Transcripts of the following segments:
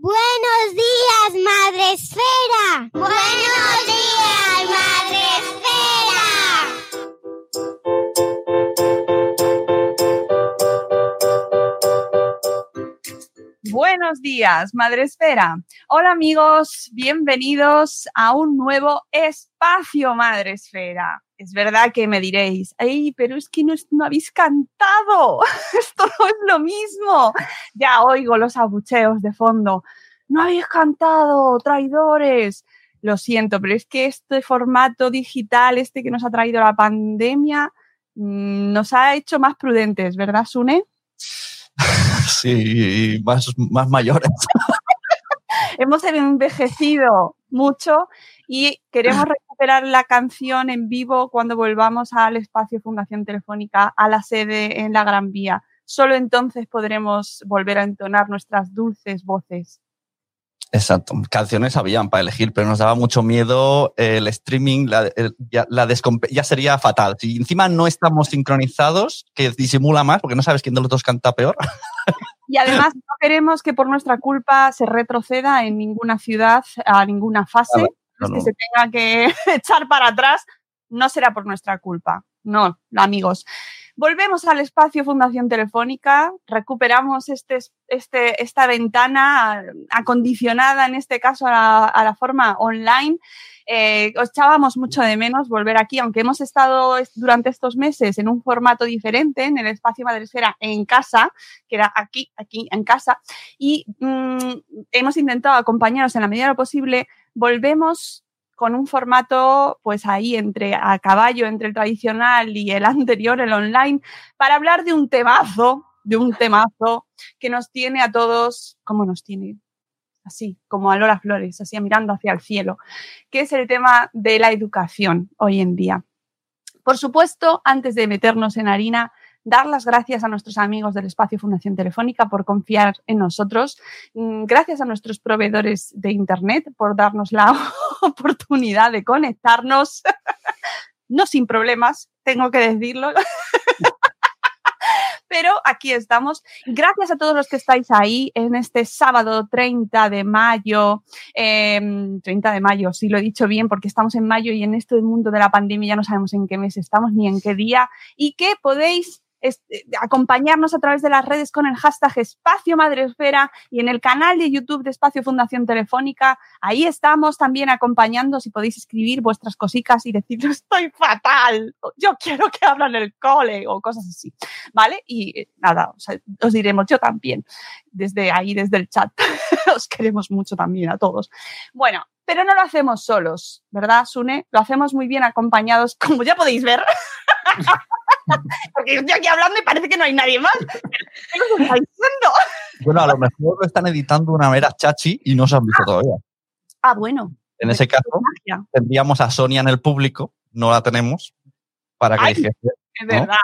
Buenos días, Madre Esfera. Buenos días, Madre Esfera. Buenos días, Madre Esfera. Hola amigos, bienvenidos a un nuevo espacio Madre Esfera. Es verdad que me diréis, ay, pero es que no, no habéis cantado, esto no es lo mismo. Ya oigo los abucheos de fondo, no habéis cantado, traidores. Lo siento, pero es que este formato digital, este que nos ha traído la pandemia, mm, nos ha hecho más prudentes, ¿verdad, Sune? Sí, y más, más mayores. Hemos envejecido mucho y queremos recuperar la canción en vivo cuando volvamos al espacio Fundación Telefónica, a la sede en la Gran Vía. Solo entonces podremos volver a entonar nuestras dulces voces. Exacto, canciones habían para elegir, pero nos daba mucho miedo el streaming, la, el- ya, la descompe- ya sería fatal. Si encima no estamos sincronizados, que disimula más, porque no sabes quién de los dos canta peor. Y además no queremos que por nuestra culpa se retroceda en ninguna ciudad, a ninguna fase, Claro, pues no, que no. se tenga que echar para atrás. No será por nuestra culpa. No, amigos. Volvemos al espacio Fundación Telefónica, recuperamos este, este, esta ventana acondicionada, en este caso a la, forma online. Eh, os echábamos mucho de menos volver aquí, aunque hemos estado es- durante estos meses en un formato diferente, en el espacio Madresfera en casa, que era aquí, aquí en casa, y mm, hemos intentado acompañaros en la medida de lo posible. Volvemos con un formato, pues ahí entre a caballo entre el tradicional y el anterior, el online, para hablar de un temazo, de un temazo que nos tiene a todos, ¿cómo nos tiene? Así, como a Lola Flores, así mirando hacia el cielo, que es el tema de la educación hoy en día. Por supuesto, antes de meternos en harina, dar las gracias a nuestros amigos del Espacio Fundación Telefónica por confiar en nosotros. Mm, Gracias a nuestros proveedores de Internet por darnos la oportunidad de conectarnos. No sin problemas, tengo que decirlo. Pero aquí estamos. Gracias a todos los que estáis ahí en este sábado 30 de mayo. eh, 30 de mayo, sí lo he dicho bien, porque estamos en mayo y en este mundo de la pandemia ya no sabemos en qué mes estamos ni en qué día. Y que podéis este, acompañarnos a través de las redes con el hashtag Espacio Madresfera y en el canal de YouTube de Espacio Fundación Telefónica. Ahí estamos también acompañando si podéis escribir vuestras cositas y decir, estoy fatal, yo quiero que hablen el cole o cosas así. ¿Vale? Y eh, nada, os diremos yo también, desde ahí, desde el chat. os queremos mucho también a todos. Bueno, pero no lo hacemos solos, ¿verdad, Sune? Lo hacemos muy bien acompañados, como ya podéis ver. Porque yo estoy aquí hablando y parece que no hay nadie más. ¿Qué nos estáis diciendo? Bueno, a lo mejor lo están editando una mera chachi y no se han visto todavía. Ah, bueno. En ese caso, magia. tendríamos a Sonia en el público, no la tenemos, para que Ay. dijese, Es ¿no? verdad.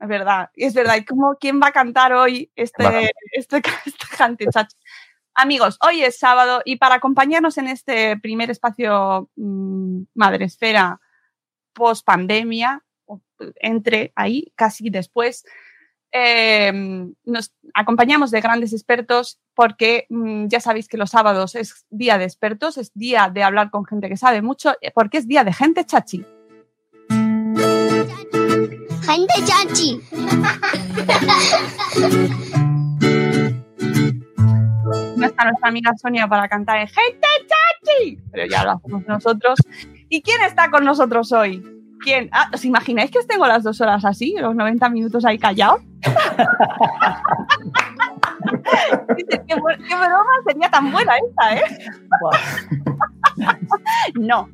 Es verdad, es verdad. ¿Y cómo, quién va a cantar hoy este, Vale. este, este cante chachi? Amigos, hoy es sábado y para acompañarnos en este primer espacio mmm, Madresfera post pandemia, entre ahí, casi después, eh, nos acompañamos de grandes expertos porque mmm, ya sabéis que los sábados es día de expertos, es día de hablar con gente que sabe mucho, porque es día de gente chachi. Gente chachi. no está nuestra amiga Sonia para cantar en Gente Chachi, pero ya lo hacemos nosotros. ¿Y quién está con nosotros hoy? ¿Quién? Ah, ¿Os imagináis que os tengo las dos horas así, los 90 minutos ahí callados? ¿Qué, qué, broma sería tan buena esta, ¿eh? no.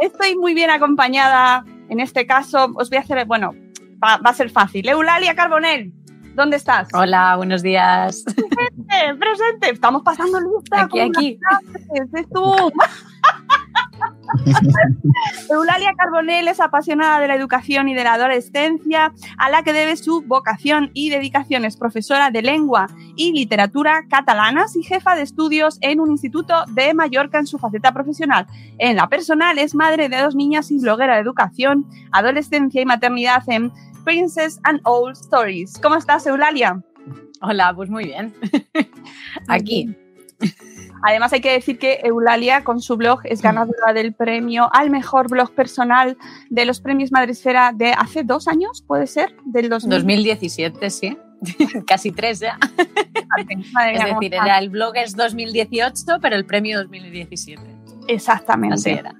Estoy muy bien acompañada. En este caso, os voy a hacer, bueno, va, va a ser fácil. Eulalia Carbonell, ¿Dónde estás? Hola, buenos días. Presente, presente. Estamos pasando lista. Aquí, aquí. Es tú. Eulalia Carbonell es apasionada de la educación y de la adolescencia, a la que debe su vocación y dedicación. Es profesora de lengua y literatura catalanas y jefa de estudios en un instituto de Mallorca en su faceta profesional. En la personal es madre de dos niñas y bloguera de educación, adolescencia y maternidad en Princess and Old Stories. ¿Cómo estás, Eulalia? Hola, pues muy bien. Aquí. Además hay que decir que Eulalia con su blog es ganadora del premio al mejor blog personal de los premios Madresfera de hace dos años, ¿puede ser? Del 2000. 2017, sí. Casi tres ya. Madre es decir, era el blog es 2018, pero el premio 2017. Exactamente. Así era.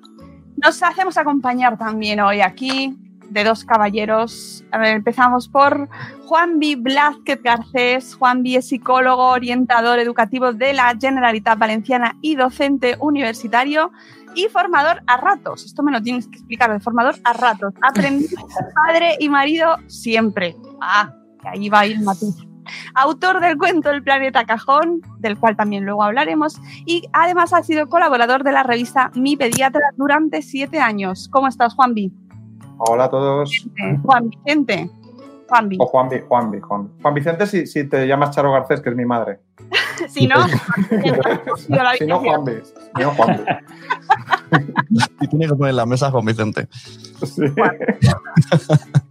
Nos hacemos acompañar también hoy aquí de dos caballeros. A ver, empezamos por Juan B. Blázquez Garcés. Juan B. es psicólogo, orientador educativo de la Generalitat Valenciana y docente universitario y formador a ratos. Esto me lo tienes que explicar, de formador a ratos. Aprendiz, padre y marido siempre. Ah, que ahí va a ir matiz. Autor del cuento El planeta cajón, del cual también luego hablaremos, y además ha sido colaborador de la revista Mi Pediatra durante siete años. ¿Cómo estás, Juan B? Hola a todos. Juan Vicente. Juan O Juan, Juan, Juan. Juan Vicente si, si, te llamas Charo Garcés, que es mi madre. si no, si no Juan. Si no Juan Y tiene que poner la mesa Juan Vicente. Sí.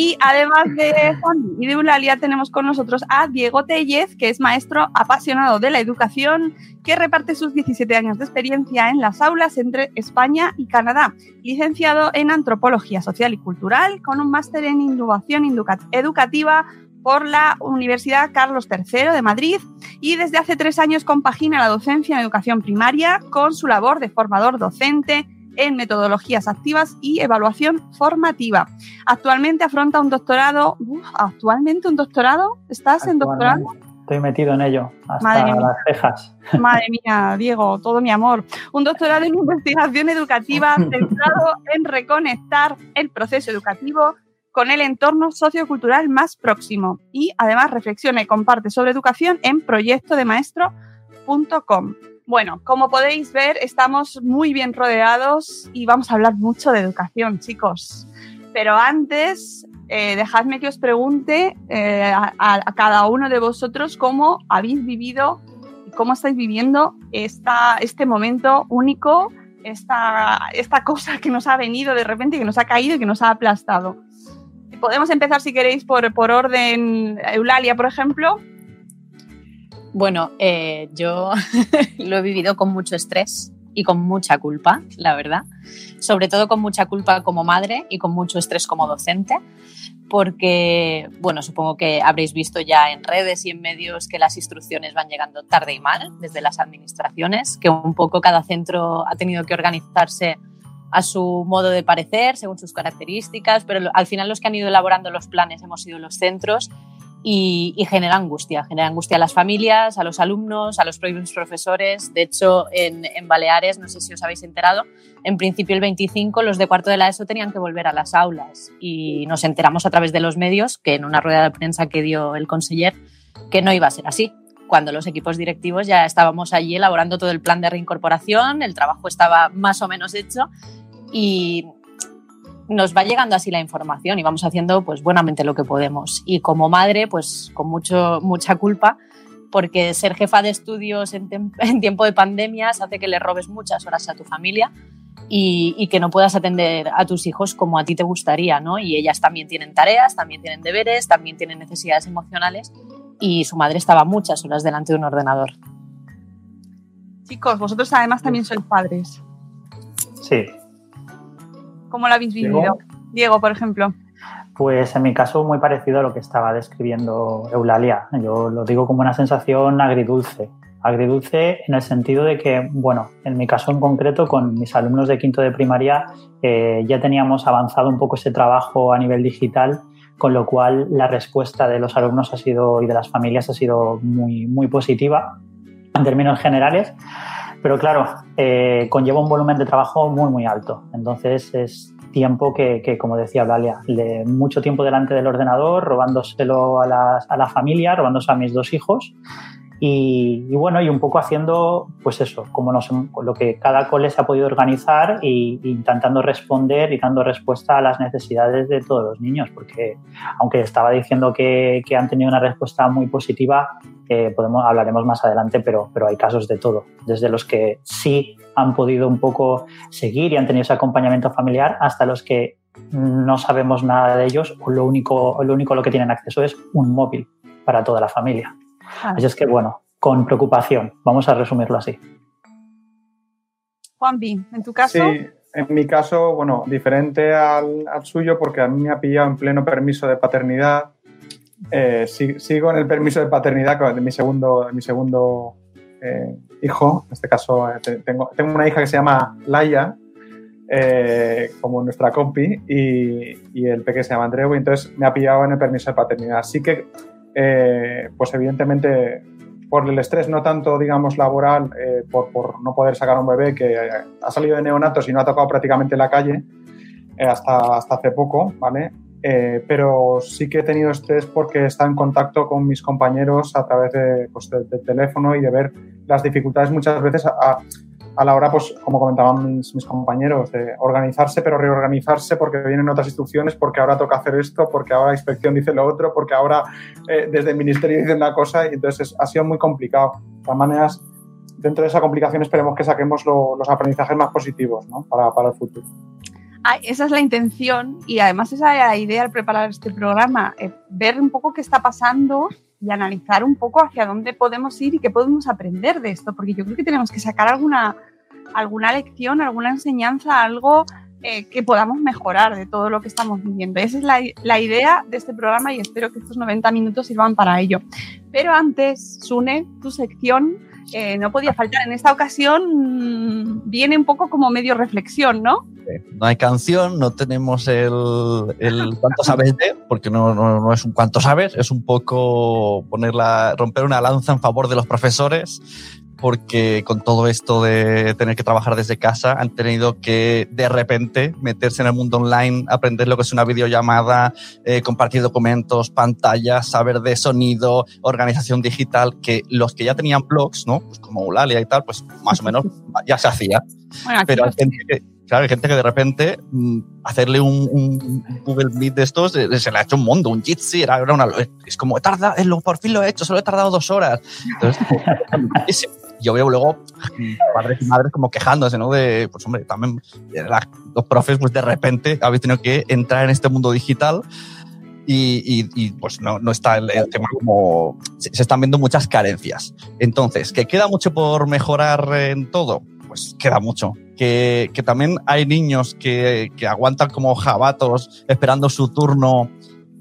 Y además de Juan y de Eulalia, tenemos con nosotros a Diego Tellez, que es maestro apasionado de la educación, que reparte sus 17 años de experiencia en las aulas entre España y Canadá. Licenciado en Antropología Social y Cultural, con un máster en Innovación Educativa por la Universidad Carlos III de Madrid y desde hace tres años compagina la docencia en educación primaria con su labor de formador docente en metodologías activas y evaluación formativa. Actualmente afronta un doctorado. ¿Actualmente un doctorado? ¿Estás en doctorado? Estoy metido en ello, hasta Madre mía. las cejas. Madre mía, Diego, todo mi amor. Un doctorado en investigación educativa centrado en reconectar el proceso educativo con el entorno sociocultural más próximo y además reflexiona y comparte sobre educación en proyectodemaestro.com. Bueno, como podéis ver, estamos muy bien rodeados y vamos a hablar mucho de educación, chicos. Pero antes, eh, dejadme que os pregunte eh, a, cada uno de vosotros cómo habéis vivido y cómo estáis viviendo esta, este momento único, esta, esta cosa que nos ha venido de repente, que nos ha caído y que nos ha aplastado. Podemos empezar, si queréis, por, por orden. Eulalia, por ejemplo. Bueno, eh, yo lo he vivido con mucho estrés y con mucha culpa, la verdad. Sobre todo con mucha culpa como madre y con mucho estrés como docente, porque, bueno, supongo que habréis visto ya en redes y en medios que las instrucciones van llegando tarde y mal desde las administraciones, que un poco cada centro ha tenido que organizarse a su modo de parecer, según sus características, pero al final los que han ido elaborando los planes hemos sido los centros y, y, genera angustia. Genera angustia a las familias, a los alumnos, a los propios profesores. De hecho, en, en, Baleares, no sé si os habéis enterado, en principio el 25 los de cuarto de la ESO tenían que volver a las aulas y nos enteramos a través de los medios que en una rueda de prensa que dio el conseller que no iba a ser así. Cuando los equipos directivos ya estábamos allí elaborando todo el plan de reincorporación, el trabajo estaba más o menos hecho y nos va llegando así la información y vamos haciendo pues buenamente lo que podemos. Y como madre, pues con mucho, mucha culpa, porque ser jefa de estudios en, en tiempo de pandemias hace que le robes muchas horas a tu familia y, y, que no puedas atender a tus hijos como a ti te gustaría, ¿no? Y ellas también tienen tareas, también tienen deberes, también tienen necesidades emocionales y su madre estaba muchas horas delante de un ordenador. Chicos, vosotros además también sois padres. Sí. ¿Cómo lo habéis vivido? Diego, Diego por ejemplo. Pues en mi caso muy parecido a lo que estaba describiendo Eulalia. Yo lo digo como una sensación agridulce. Agridulce en el sentido de que, bueno, en mi caso en concreto, con mis alumnos de quinto de primaria, eh, ya teníamos avanzado un poco ese trabajo a nivel digital, con lo cual la respuesta de los alumnos ha sido y de las familias ha sido muy, muy positiva en términos generales. Pero claro, eh, conlleva un volumen de trabajo muy, muy alto. Entonces es tiempo que, que como decía Blalia, de mucho tiempo delante del ordenador, robándoselo a, las, a la familia, robándose a mis dos hijos. Y, y, bueno, y un poco haciendo, pues eso, como nos, lo que cada cole se ha podido organizar y, intentando responder y dando respuesta a las necesidades de todos los niños, porque aunque estaba diciendo que, que han tenido una respuesta muy positiva, eh, podemos, hablaremos más adelante, pero, pero hay casos de todo, desde los que sí han podido un poco seguir y han tenido ese acompañamiento familiar hasta los que no sabemos nada de ellos o lo único, lo único a lo que tienen acceso es un móvil para toda la familia. Así es que, bueno, con preocupación, vamos a resumirlo así. Juanpi, ¿en tu caso? Sí, en mi caso, bueno, diferente al, al, suyo porque a mí me ha pillado en pleno permiso de paternidad. Eh, sigo en el permiso de paternidad de mi segundo, de mi segundo eh, hijo. En este caso, eh, tengo, tengo, una hija que se llama Laia, eh, como nuestra compi, y, y, el peque se llama Andreu, y entonces me ha pillado en el permiso de paternidad. Así que eh, pues evidentemente por el estrés no tanto, digamos, laboral, eh, por, no poder sacar a un bebé que ha salido de neonatos y no ha tocado prácticamente la calle eh, hasta, hasta hace poco, ¿vale? Eh, pero sí que he tenido estrés porque está en contacto con mis compañeros a través de, pues, teléfono y de ver las dificultades muchas veces a la hora, pues, como comentaban mis, compañeros, de organizarse, pero reorganizarse porque vienen otras instrucciones, porque ahora toca hacer esto, porque ahora la inspección dice lo otro, porque ahora eh, desde el ministerio dicen una cosa, y entonces ha sido muy complicado. De todas maneras, dentro de esa complicación esperemos que saquemos lo, los aprendizajes más positivos ¿no? para, para el futuro. Ah, esa es la intención y además esa es la idea al preparar este programa, eh, ver un poco qué está pasando y analizar un poco hacia dónde podemos ir y qué podemos aprender de esto, porque yo creo que tenemos que sacar alguna, alguna lección, alguna enseñanza, algo eh, que podamos mejorar de todo lo que estamos viviendo. Esa es la, la, idea de este programa y espero que estos 90 minutos sirvan para ello. Pero antes, Sune, tu sección eh, no podía faltar. En esta ocasión mmm, viene un poco como medio reflexión, ¿no? No hay canción, no tenemos el, el cuánto sabes de, porque no, no, no, es un cuánto sabes, es un poco ponerla, romper una lanza en favor de los profesores, porque con todo esto de tener que trabajar desde casa han tenido que de repente meterse en el mundo online, aprender lo que es una videollamada, eh, compartir documentos, pantallas, saber de sonido, organización digital, que los que ya tenían blogs, ¿no? Pues como Eulalia y tal, pues más o menos ya se hacía. Bueno, Pero hay gente que, claro, hay gente que de repente mmm, hacerle un, un, Google Meet de estos eh, se le ha hecho un mundo, un Jitsi, era una, es como, he tardado, por fin lo he hecho, solo he tardado dos horas. Entonces, yo veo luego padres y madres como quejándose, ¿no? De, pues hombre, también la, los profes, pues de repente habéis tenido que entrar en este mundo digital y, y, y pues no, no está el, el, tema como... Se, se están viendo muchas carencias. Entonces, ¿que queda mucho por mejorar en todo? Pues queda mucho. Que, que también hay niños que, que aguantan como jabatos esperando su turno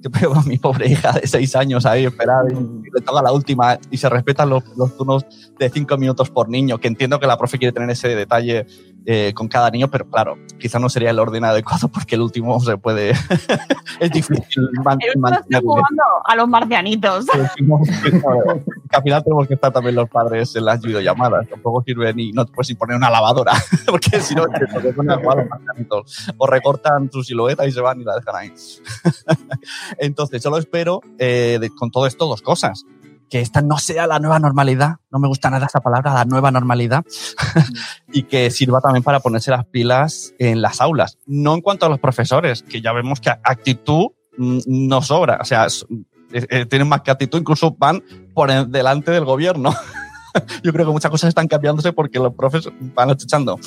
yo veo a mi pobre hija de seis años ahí esperar y, y le toca la última y se respetan los, los, turnos de cinco minutos por niño, que entiendo que la profe quiere tener ese detalle eh, con cada niño, pero claro, quizá no sería el orden adecuado porque el último se puede... es difícil mantener. jugando a los marcianitos. al final tenemos que estar también los padres en las videollamadas, tampoco sirve ni, no te puedes poner una lavadora, porque si no, te ponen a jugar a los marcianitos. O recortan su silueta y se van y la dejan ahí. Entonces, solo espero eh, de, con todo esto dos cosas. Que esta no sea la nueva normalidad, no me gusta nada esa palabra, la nueva normalidad, y que sirva también para ponerse las pilas en las aulas. No en cuanto a los profesores, que ya vemos que actitud no sobra. O sea, eh, eh, tienen más que actitud, incluso van por el- delante del gobierno. Yo creo que muchas cosas están cambiándose porque los profes van escuchando.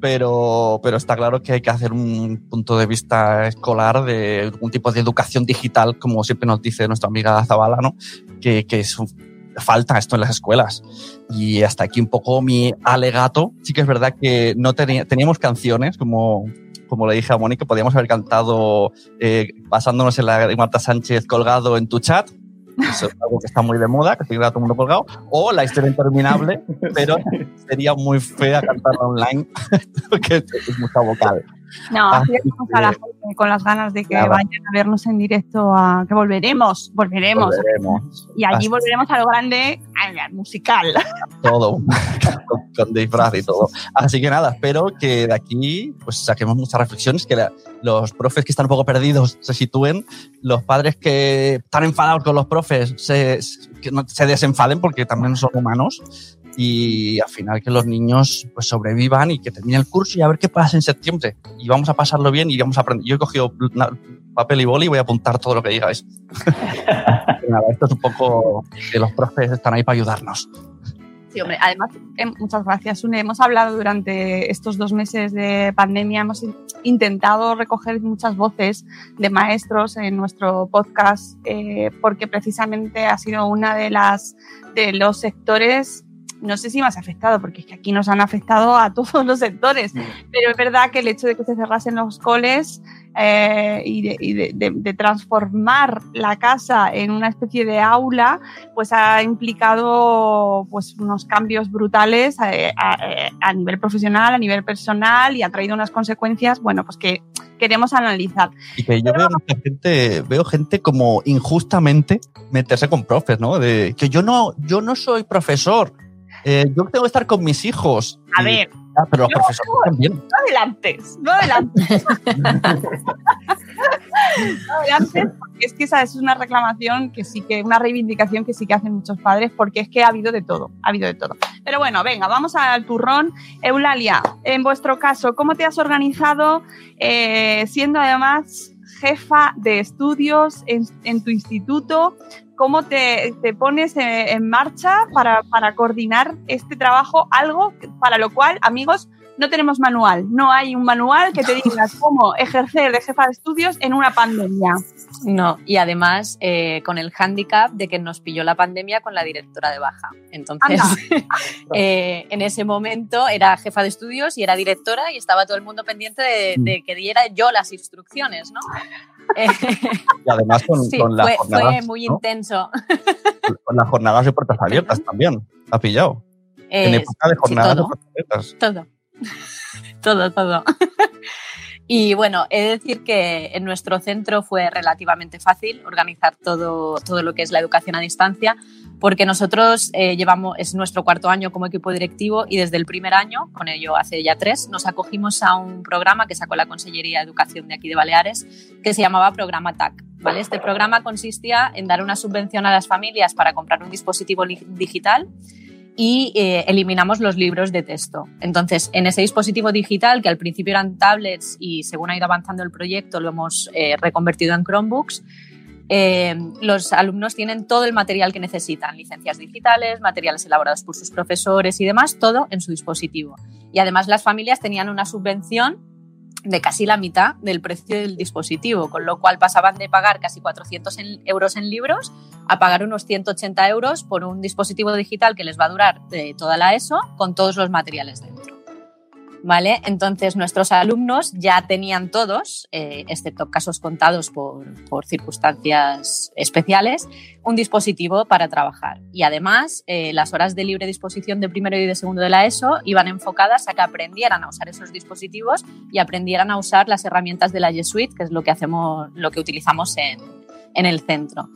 Pero, pero está claro que hay que hacer un punto de vista escolar de un tipo de educación digital, como siempre nos dice nuestra amiga Zabala, ¿no? que, que es un- falta esto en las escuelas. Y hasta aquí un poco mi alegato. Sí que es verdad que no tenía, teníamos canciones, como, como le dije a Mónica, podíamos haber cantado eh, basándonos en la Marta Sánchez colgado en tu chat. Es algo que está muy de moda, que tiene todo el mundo colgado. O la historia interminable, pero sería muy fea cantarla online, porque es mucha vocal. No, así a la gente con las ganas de que Nada. vayan a vernos en directo, a, que volveremos, volveremos. Volveremos. Y allí Así- volveremos a lo grande, al musical. todo, con, con disfraz y todo. Así que nada, espero que de aquí pues saquemos muchas reflexiones, que la- los profes que están un poco perdidos se sitúen, los padres que están enfadados con los profes se, que no- se desenfaden porque también son humanos y al final que los niños pues sobrevivan y que terminen el curso y a ver qué pasa en septiembre y vamos a pasarlo bien y vamos a aprender. Yo he cogido una- papel y boli y voy a apuntar todo lo que digáis. Nada, esto es un poco que los profes están ahí para ayudarnos. Sí, hombre, además, eh, muchas gracias, Une. Hemos hablado durante estos dos meses de pandemia, hemos in- intentado recoger muchas voces de maestros en nuestro podcast, eh, porque precisamente ha sido una de las de los sectores, no sé si más afectado, porque es que aquí nos han afectado a todos los sectores, pero es verdad que el hecho de que se cerrasen los coles eh, y, de, y de- de- de transformar la casa en una especie de aula, pues ha implicado pues unos cambios brutales a, a- a nivel profesional, a nivel personal y ha traído unas consecuencias, bueno, pues que queremos analizar. Y que yo veo mucha gente, veo gente como injustamente meterse con profes, ¿no? De que yo no, yo no soy profesor. Eh, yo tengo que estar con mis hijos. A Y- ver, Ah, pero los yo- profesores también. no adelantes, no adelantes. no adelantes, porque es que esa es una reclamación que sí que, una reivindicación que sí que hacen muchos padres, porque es que ha habido de todo, ha habido de todo. Pero bueno, venga, vamos al turrón. Eulalia, en vuestro caso, ¿cómo te has organizado eh, siendo además jefa de estudios en, en tu instituto? ¿Cómo te, te pones en marcha para, para coordinar este trabajo? Algo para lo cual, amigos, no tenemos manual. No hay un manual que te diga cómo ejercer de jefa de estudios en una pandemia. No, y además eh, con el hándicap de que nos pilló la pandemia con la directora de baja. Entonces, eh, en ese momento era jefa de estudios y era directora y estaba todo el mundo pendiente de, de que diera yo las instrucciones, ¿no? Y además con, sí, con las fue, jornadas. fue muy ¿no? intenso. Con las jornadas de puertas abiertas también. Ha pillado. en época de sí, jornadas de puertas abiertas. Todo. todo, todo. y bueno, he de decir que en nuestro centro fue relativamente fácil organizar todo, todo lo que es la educación a distancia, porque nosotros eh, llevamos, es nuestro cuarto año como equipo directivo y desde el primer año, con ello hace ya tres, nos acogimos a un programa que sacó la Consellería de Educación de aquí de Baleares, que se llamaba Programa TAC. Este programa consistía en dar una subvención a las familias para comprar un dispositivo digital y eh, eliminamos los libros de texto. Entonces, en ese dispositivo digital, que al principio eran tablets y según ha ido avanzando el proyecto lo hemos eh, reconvertido en Chromebooks, eh, los alumnos tienen todo el material que necesitan, licencias digitales, materiales elaborados por sus profesores y demás, todo en su dispositivo. Y además las familias tenían una subvención de casi la mitad del precio del dispositivo, con lo cual pasaban de pagar casi 400 en- euros en libros a pagar unos 180 euros por un dispositivo digital que les va a durar eh, toda la ESO con todos los materiales dentro. ¿Vale? Entonces nuestros alumnos ya tenían todos, eh, excepto casos contados por, circunstancias especiales, un dispositivo para trabajar. Y además, eh, las horas de libre disposición de primero y de segundo de la ESO iban enfocadas a que aprendieran a usar esos dispositivos y aprendieran a usar las herramientas de la G Suite, que es lo que hacemos, lo que utilizamos en el centro.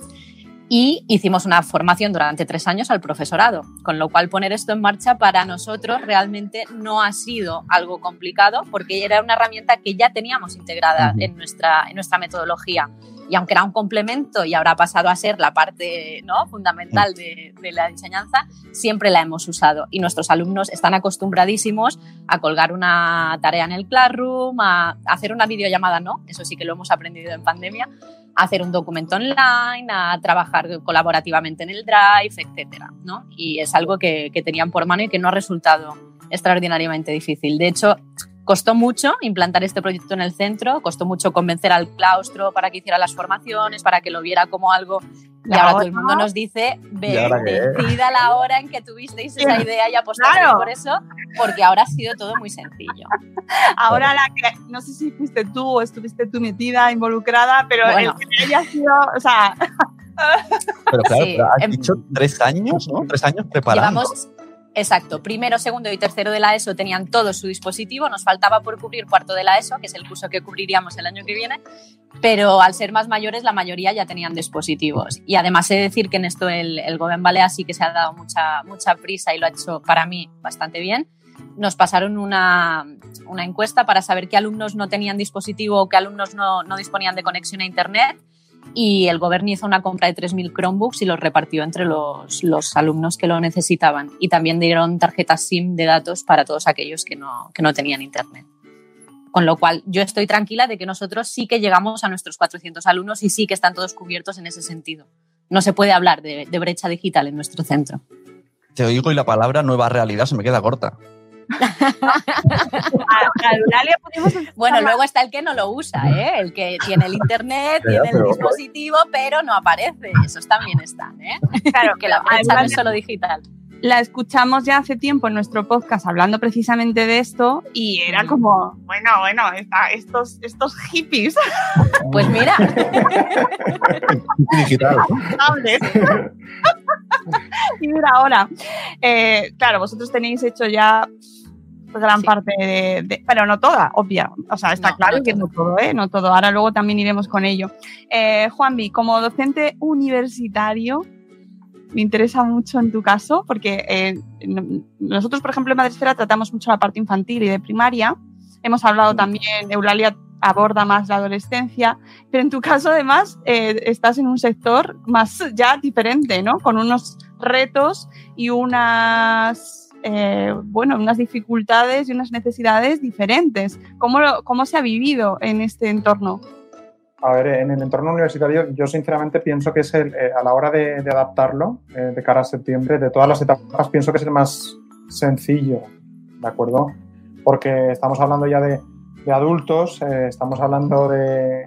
Y hicimos una formación durante tres años al profesorado, con lo cual poner esto en marcha para nosotros realmente no ha sido algo complicado porque era una herramienta que ya teníamos integrada en, nuestra, en nuestra metodología. Y aunque era un complemento y ahora ha pasado a ser la parte ¿no? fundamental de, de, la enseñanza, siempre la hemos usado y nuestros alumnos están acostumbradísimos a colgar una tarea en el Classroom, a hacer una videollamada, no, eso sí que lo hemos aprendido en pandemia, a hacer un documento online, a trabajar colaborativamente en el Drive, etcétera, ¿no? Y es algo que, que tenían por mano y que no ha resultado extraordinariamente difícil. De hecho, Costó mucho implantar este proyecto en el centro, costó mucho convencer al claustro para que hiciera las formaciones, para que lo viera como algo y ahora todo el mundo nos dice, ve, decida la hora en que tuvisteis esa idea y apostaste claro. por eso, porque ahora ha sido todo muy sencillo. Ahora, la que, no sé si fuiste tú o estuviste tú metida, involucrada, pero bueno. el que haya sido, o sea... Pero claro, sí, has em, dicho tres años, ¿no? Tres años preparando. Llevamos Exacto, primero, segundo y tercero de la ESO tenían todo su dispositivo, nos faltaba por cubrir cuarto de la ESO, que es el curso que cubriríamos el año que viene, pero al ser más mayores la mayoría ya tenían dispositivos. Y además he de decir que en esto el, el Goben Balea sí que se ha dado mucha, mucha prisa y lo ha hecho para mí bastante bien. Nos pasaron una, una encuesta para saber qué alumnos no tenían dispositivo o qué alumnos no, no disponían de conexión a Internet y el gobierno hizo una compra de 3.000 Chromebooks y los repartió entre los, los, alumnos que lo necesitaban. Y también dieron tarjetas SIM de datos para todos aquellos que no, que no tenían internet. Con lo cual, yo estoy tranquila de que nosotros sí que llegamos a nuestros 400 alumnos y sí que están todos cubiertos en ese sentido. No se puede hablar de, de brecha digital en nuestro centro. Te oigo y la palabra nueva realidad se me queda corta. bueno, luego está el que no lo usa, ¿eh? el que tiene el internet, tiene el dispositivo, pero no aparece. Esos también están, ¿eh? Claro, que la brecha no es solo digital la escuchamos ya hace tiempo en nuestro podcast hablando precisamente de esto y era como, bueno, bueno, estos, estos hippies. Pues mira. Digital. y mira ahora, eh, claro, vosotros tenéis hecho ya gran sí. parte de, pero no toda, obvia. O sea, está no, claro no que todo. no todo, ¿eh? No todo. Ahora luego también iremos con ello. Eh, Juanvi, como docente universitario, me interesa mucho en tu caso, porque eh, nosotros, por ejemplo, en Madresfera tratamos mucho la parte infantil y de primaria. Hemos hablado también, Eulalia aborda más la adolescencia, pero en tu caso además eh, estás en un sector más ya diferente, ¿no? Con unos retos y unas, eh, bueno, unas dificultades y unas necesidades diferentes. ¿Cómo, ¿Cómo se ha vivido en este entorno? A ver, en el entorno universitario yo sinceramente pienso que es el, eh, a la hora de, adaptarlo eh, de cara a septiembre, de todas las etapas, pienso que es el más sencillo, ¿de acuerdo? Porque estamos hablando ya de, adultos, eh, estamos hablando de,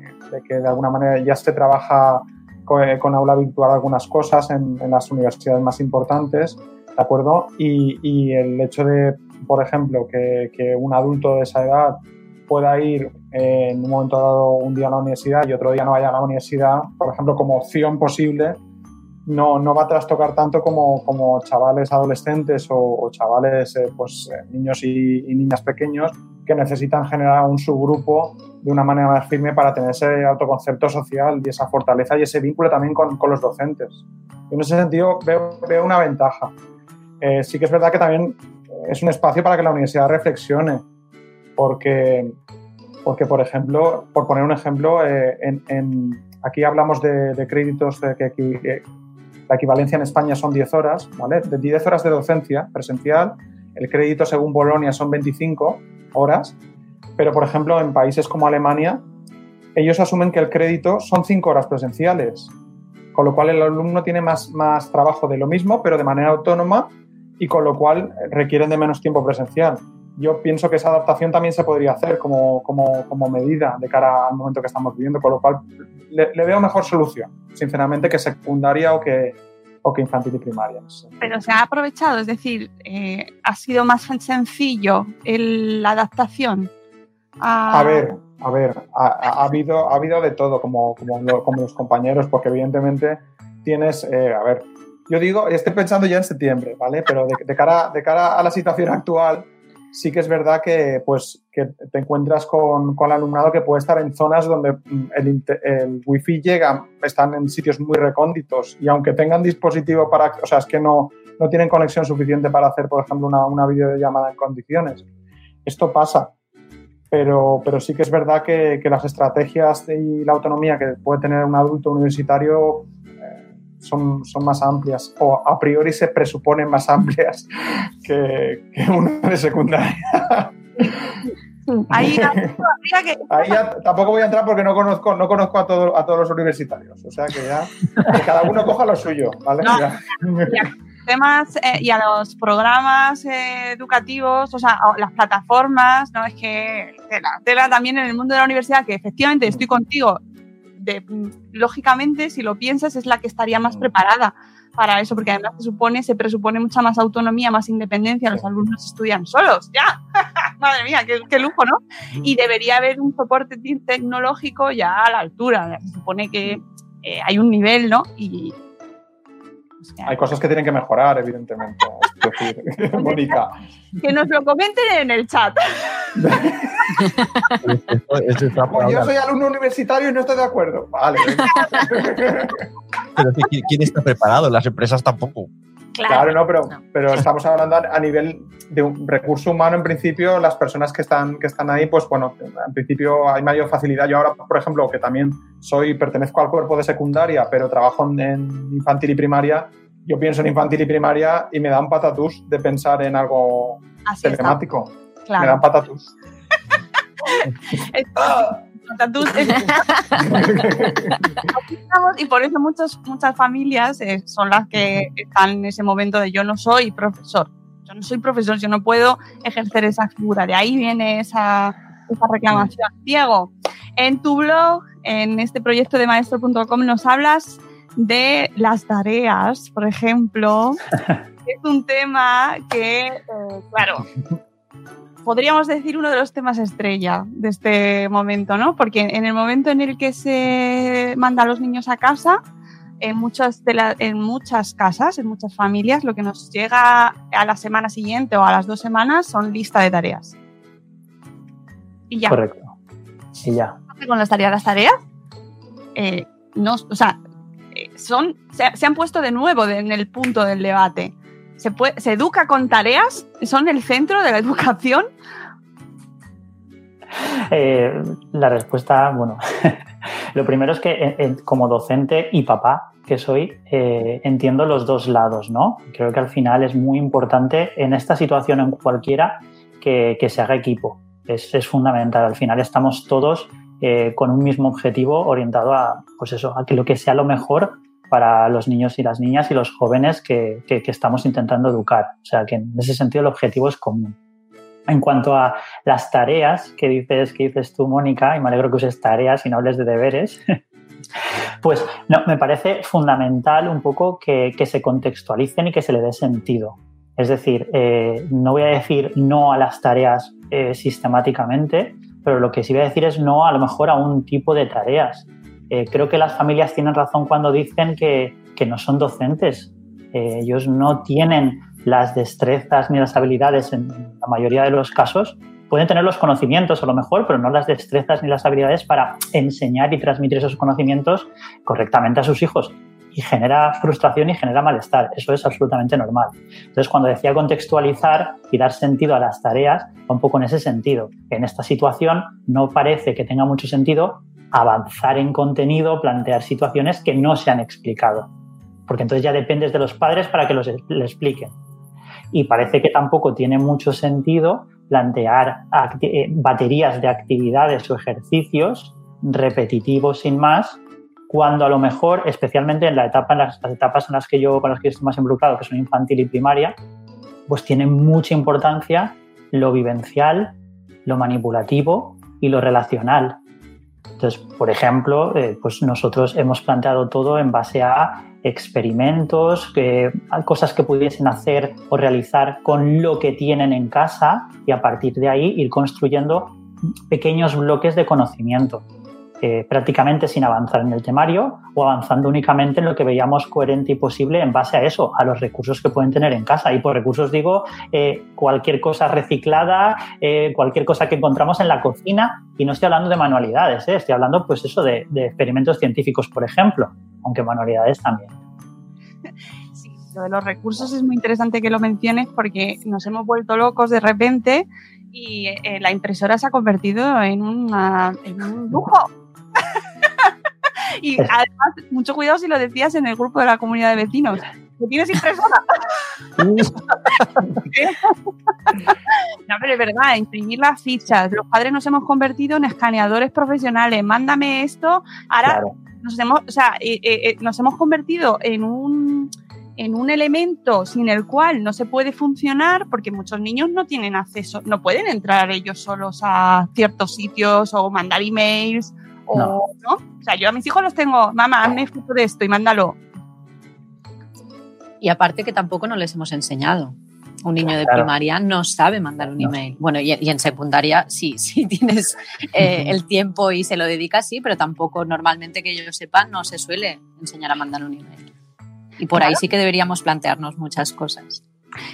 que de alguna manera ya se trabaja con, aula virtual algunas cosas en, las universidades más importantes, ¿de acuerdo? Y, el hecho de, por ejemplo, que un adulto de esa edad pueda ir en un momento dado un día a la universidad y otro día no vaya a la universidad, por ejemplo, como opción posible, no, no va a trastocar tanto como, como chavales adolescentes o, chavales, eh, pues eh, niños y, y, niñas pequeños que necesitan generar un subgrupo de una manera más firme para tener ese autoconcepto social y esa fortaleza y ese vínculo también con, con los docentes. En ese sentido veo, veo una ventaja. Eh, sí que es verdad que también es un espacio para que la universidad reflexione porque, porque por ejemplo, por poner un ejemplo, eh, aquí hablamos de, créditos de que, que, la equivalencia en España son 10 horas, ¿vale? De 10 horas de docencia presencial, el crédito según Bolonia son 25 horas, pero por ejemplo en países como Alemania, ellos asumen que el crédito son 5 horas presenciales, con lo cual el alumno tiene más, más trabajo de lo mismo, pero de manera autónoma y con lo cual requieren de menos tiempo presencial yo pienso que esa adaptación también se podría hacer como, como, como, medida de cara al momento que estamos viviendo, con lo cual le, le veo mejor solución, sinceramente, que secundaria o que, o que infantil y primaria. Pero se ha aprovechado, es decir, eh, ha sido más sencillo el, la adaptación. A... a ver, a ver, ha, ha, habido, ha habido de todo, como, como, lo, como los compañeros, porque evidentemente tienes, eh, a ver, yo digo, estoy pensando ya en septiembre, ¿vale? Pero de, de, cara, de cara a la situación actual, sí que es verdad que, pues, que te encuentras con, con, el alumnado que puede estar en zonas donde el, el wifi llega, están en sitios muy recónditos y aunque tengan dispositivo para, o sea, es que no, no tienen conexión suficiente para hacer, por ejemplo, una, una videollamada en condiciones. Esto pasa. pero, pero sí que es verdad que, que las estrategias y la autonomía que puede tener un adulto universitario son, son, más amplias o a priori se presuponen más amplias que, que una de secundaria. Ahí, que... Ahí ya tampoco voy a entrar porque no conozco, no conozco a, todo, a todos los universitarios. O sea que ya que cada uno coja lo suyo, ¿vale? No, temas eh, y a los programas eh, educativos, o sea, las plataformas, ¿no? Es que tela, tela también en el mundo de la universidad, que efectivamente estoy contigo, de, lógicamente, si lo piensas, es la que estaría más preparada para eso, porque además se supone, se presupone mucha más autonomía, más independencia, los alumnos estudian solos, ya, madre mía, qué, lujo, ¿no? Y debería haber un soporte tecnológico ya a la altura, se supone que eh, hay un nivel, ¿no? Y, hay cosas que tienen que mejorar, evidentemente. Mónica. Que nos lo comenten en el chat. Pues yo soy alumno universitario y no estoy de acuerdo. Vale. Pero ¿quién está preparado? Las empresas tampoco. Claro, no, pero, pero estamos hablando a nivel de un recurso humano, en principio, las personas que están, que están ahí, pues bueno, en principio hay mayor facilidad. Yo ahora, por ejemplo, que también soy, pertenezco al cuerpo de secundaria, pero trabajo en, infantil y primaria, yo pienso en infantil y primaria y me dan patatus de pensar en algo telemático. Me dan y por eso muchas, muchas familias eh, son las que están en ese momento de yo no soy profesor. Yo no soy profesor, yo no puedo ejercer esa figura. De ahí viene esa, esa reclamación. Diego, en tu blog, en este proyecto de maestro.com, nos hablas de las tareas, por ejemplo. es un tema que, eh, claro, podríamos decir uno de los temas estrella de este momento, ¿no? Porque en el momento en el que se manda a los niños a casa, en muchas, de en muchas casas, en muchas familias, lo que nos llega a la semana siguiente o a las dos semanas son lista de tareas. Y ya. Correcto. Y ya. Con las tareas, las tareas, eh, no, o sea, eh, son, se, han puesto de nuevo en el punto del debate. ¿Se, puede, ¿Se educa con tareas? ¿Son el centro de la educación? Eh, la respuesta, bueno, lo primero es que eh, como docente y papá que soy, eh, entiendo los dos lados, ¿no? Creo que al final es muy importante en esta situación, en cualquiera, que, se haga equipo. Es, es, fundamental. Al final estamos todos con un mismo objetivo orientado a, pues eso, a que lo que sea lo mejor para los niños y las niñas y los jóvenes que, que, estamos intentando educar. O sea, que en ese sentido el objetivo es común. En cuanto a las tareas que dices, que dices tú, Mónica, y me alegro que uses tareas y no hables de deberes, pues no, me parece fundamental un poco que, que, se contextualicen y que se le dé sentido. Es decir, eh, no voy a decir no a las tareas eh, sistemáticamente, pero lo que sí voy a decir es no a lo mejor a un tipo de tareas. Eh, creo que las familias tienen razón cuando dicen que, no son docentes. Eh, ellos no tienen las destrezas ni las habilidades en la mayoría de los casos. Pueden tener los conocimientos a lo mejor, pero no las destrezas ni las habilidades para enseñar y transmitir esos conocimientos correctamente a sus hijos. Y genera frustración y genera malestar. Eso es absolutamente normal. Entonces, cuando decía contextualizar y dar sentido a las tareas, va un poco en ese sentido. En esta situación no parece que tenga mucho sentido avanzar en contenido, plantear situaciones que no se han explicado. Porque entonces ya dependes de los padres para que los, expliquen. Y parece que tampoco tiene mucho sentido plantear eh, baterías de actividades o ejercicios repetitivos sin más, cuando a lo mejor, especialmente en la etapa, en las, etapas en las que yo con las que estoy más involucrado, que son infantil y primaria, pues tiene mucha importancia lo vivencial, lo manipulativo y lo relacional. Entonces, por ejemplo, eh, pues nosotros hemos planteado todo en base a experimentos, que, cosas que pudiesen hacer o realizar con lo que tienen en casa y a partir de ahí ir construyendo pequeños bloques de conocimiento. Eh, prácticamente sin avanzar en el temario o avanzando únicamente en lo que veíamos coherente y posible en base a eso, a los recursos que pueden tener en casa. Y por recursos digo eh, cualquier cosa reciclada, eh, cualquier cosa que encontramos en la cocina. Y no estoy hablando de manualidades, estoy hablando pues eso de, experimentos científicos, por ejemplo, aunque manualidades también. Lo de los recursos es muy interesante que lo menciones porque nos hemos vuelto locos de repente y la impresora se ha convertido en, en un lujo. Y además, mucho cuidado si lo decías en el grupo de la comunidad de vecinos. ¿Que tienes impresora? no, pero es verdad, imprimir las fichas. Los padres nos hemos convertido en escaneadores profesionales. Mándame esto. Ahora Claro. nos hemos, o sea, eh, eh, eh, nos hemos convertido en un en un elemento sin el cual no se puede funcionar porque muchos niños no tienen acceso, no pueden entrar ellos solos a ciertos sitios o mandar emails o No. no. O sea, yo a mis hijos los tengo, mamá, hazme foto de esto y mándalo. Y aparte que tampoco nos les hemos enseñado. Un niño de Claro. primaria no sabe mandar un No. email. Bueno, y, y en secundaria sí, sí tienes eh, el tiempo y se lo dedicas, sí, pero tampoco normalmente que yo sepa no se suele enseñar a mandar un email. Y por ahí sí que deberíamos plantearnos muchas cosas.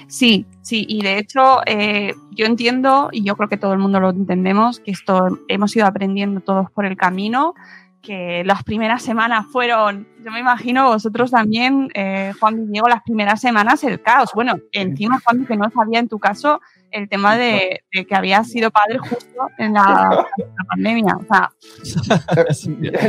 Sí, sí, y de hecho eh, yo entiendo, y yo creo que todo el mundo lo entendemos, que esto hemos ido aprendiendo todos por el camino, que las primeras semanas fueron, yo me imagino vosotros también, eh, Juan y Diego, las primeras semanas el caos. Bueno, encima Juan, que no sabía en tu caso el tema de, de que habías sido padre justo en la, en la pandemia. O sea,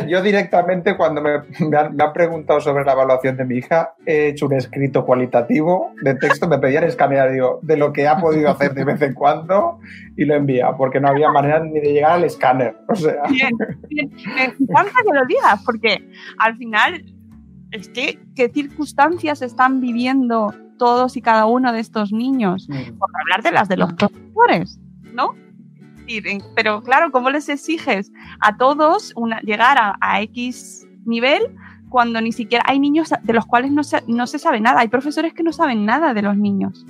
Yo directamente cuando me, me han, me han preguntado sobre la evaluación de mi hija, he hecho un escrito cualitativo de texto, me pedían escanear digo, de lo que ha podido hacer de vez en cuando y lo envía, porque no había manera ni de llegar al escáner. O sea, bien, bien. Me encanta que lo digas, porque al final, es que, ¿qué circunstancias están viviendo todos y cada uno de estos niños? Por hablar de las de los profesores, ¿no? De- Pero claro, ¿cómo les exiges a todos una- llegar a, a X nivel cuando ni siquiera hay niños de los cuales no se, no se sabe nada? Hay profesores que no saben nada de los niños.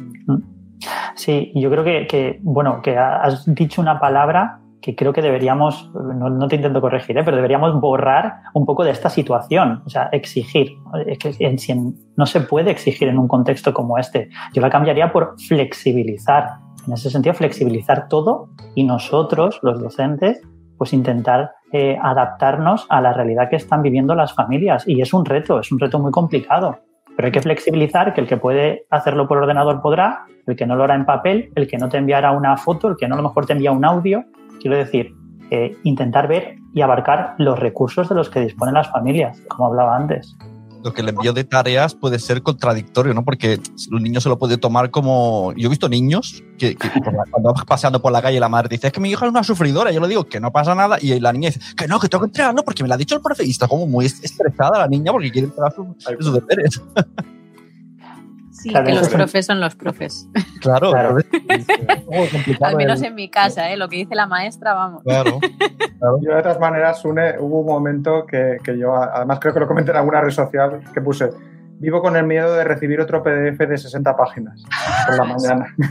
Sí, y yo creo que, que, bueno, que has dicho una palabra que creo que deberíamos, no, no te intento corregir, ¿eh? pero deberíamos borrar un poco de esta situación, o sea, exigir. Es que en- en- no se puede exigir en un contexto como este. Yo la cambiaría por flexibilizar. En ese sentido, flexibilizar todo y nosotros, los docentes, pues intentar eh, adaptarnos a la realidad que están viviendo las familias. Y es un reto, es un reto muy complicado. Pero hay que flexibilizar que el que puede hacerlo por ordenador podrá, el que no lo hará en papel, el que no te enviará una foto, el que no a lo mejor te envía un audio. Quiero decir, eh, intentar ver y abarcar los recursos de los que disponen las familias, como hablaba antes. Lo que el envío de tareas puede ser contradictorio, ¿no? Porque el niño se lo puede tomar como. Yo he visto niños que, que cuando vas paseando por la calle la madre dice, es que mi hija es una sufridora. Yo le digo que no pasa nada y la niña dice, que no, que tengo que entregarlo porque me lo ha dicho el profe. Y está como muy estresada la niña porque quiere entregar sus, sus deberes. Sí, Claro, Que los es- profes son los profes. Claro, Claro. es complicado Al menos el- en mi casa, ¿eh? lo que dice la maestra, vamos. Claro. Yo de todas maneras, Sune, hubo un momento que, que yo, además creo que lo comenté en alguna red social, que puse, vivo con el miedo de recibir otro PDF de 60 páginas por la mañana.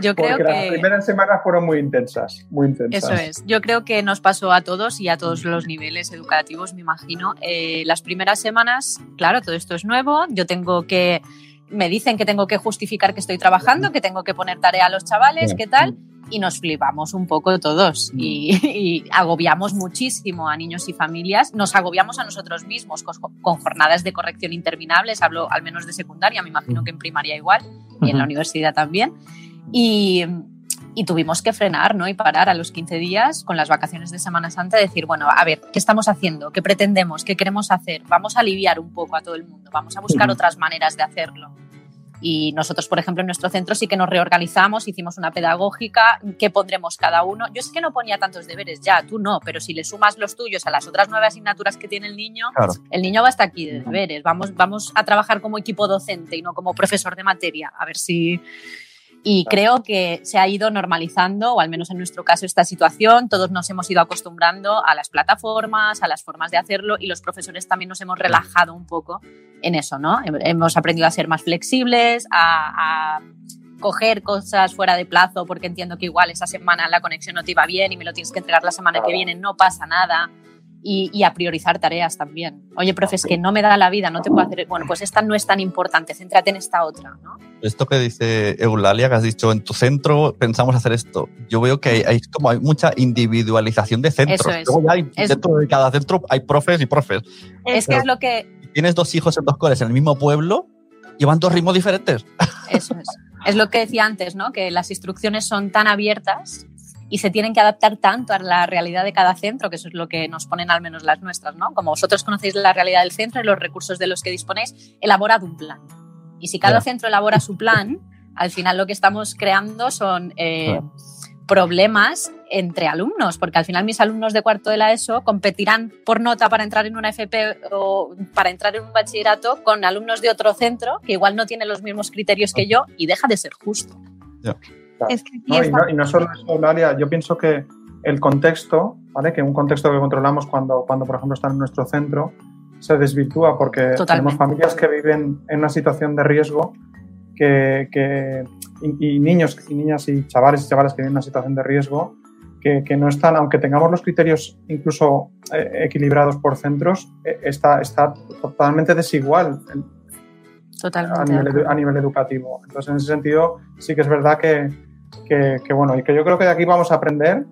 Yo creo Porque las que... primeras semanas fueron muy intensas, muy intensas. Eso es. Yo creo que nos pasó a todos y a todos los niveles educativos, me imagino. Eh, las primeras semanas, claro, todo esto es nuevo. Yo tengo que. Me dicen que tengo que justificar que estoy trabajando, que tengo que poner tarea a los chavales, ¿qué tal? Y nos flipamos un poco todos y, y agobiamos muchísimo a niños y familias. Nos agobiamos a nosotros mismos con, con jornadas de corrección interminables. Hablo al menos de secundaria, me imagino que en primaria igual y en la universidad también. Y, y tuvimos que frenar ¿no? y parar a los 15 días con las vacaciones de Semana Santa, decir, bueno, a ver, ¿qué estamos haciendo? ¿Qué pretendemos? ¿Qué queremos hacer? Vamos a aliviar un poco a todo el mundo, vamos a buscar otras maneras de hacerlo. Y nosotros, por ejemplo, en nuestro centro sí que nos reorganizamos, hicimos una pedagógica, ¿qué pondremos cada uno? Yo es que no ponía tantos deberes ya, tú no, pero si le sumas los tuyos a las otras nueve asignaturas que tiene el niño, Claro. el niño va hasta aquí de deberes. Vamos, vamos a trabajar como equipo docente y no como profesor de materia. A ver si. Y creo que se ha ido normalizando, o al menos en nuestro caso, esta situación. Todos nos hemos ido acostumbrando a las plataformas, a las formas de hacerlo, y los profesores también nos hemos relajado un poco en eso, ¿no? Hem- Hemos aprendido a ser más flexibles, a, a coger cosas fuera de plazo, porque entiendo que igual esa semana la conexión no te iba bien y me lo tienes que entregar la semana que viene, no pasa nada y, y a priorizar tareas también. Oye, profe, es que no me da la vida, no te puedo hacer. Bueno, pues esta no es tan importante, céntrate en esta otra, ¿no? Esto que dice Eulalia, que has dicho, en tu centro pensamos hacer esto. Yo veo que hay, hay como hay mucha individualización de centros. Eso es. Luego ya hay- Es- dentro de cada centro hay profes y profes. Es que es lo que. Tienes dos hijos en dos coles en el mismo pueblo, llevan dos ritmos diferentes. Eso es. Es lo que decía antes, ¿no? Que las instrucciones son tan abiertas y se tienen que adaptar tanto a la realidad de cada centro, que eso es lo que nos ponen al menos las nuestras, ¿no? Como vosotros conocéis la realidad del centro y los recursos de los que disponéis, elaborad un plan. Y si cada centro elabora su plan, al final lo que estamos creando son eh, problemas entre alumnos, porque al final mis alumnos de cuarto de la ESO competirán por nota para entrar en una FP o para entrar en un bachillerato con alumnos de otro centro que igual no tienen los mismos criterios que yo y deja de ser justo. Y, no, solo eso, Lalia, yo pienso que el contexto, ¿vale? que un contexto que controlamos cuando, cuando por ejemplo, están en nuestro centro, se desvirtúa porque tenemos familias que viven en una situación de riesgo que, que y, niños y niñas y chavales y chavales que viven en una situación de riesgo que, que no están, aunque tengamos los criterios incluso eh, equilibrados por centros, eh, está, está totalmente desigual totalmente a, nivel, a nivel educativo. Entonces, en ese sentido, sí que es verdad que, que, bueno, y que yo creo que de aquí vamos a aprender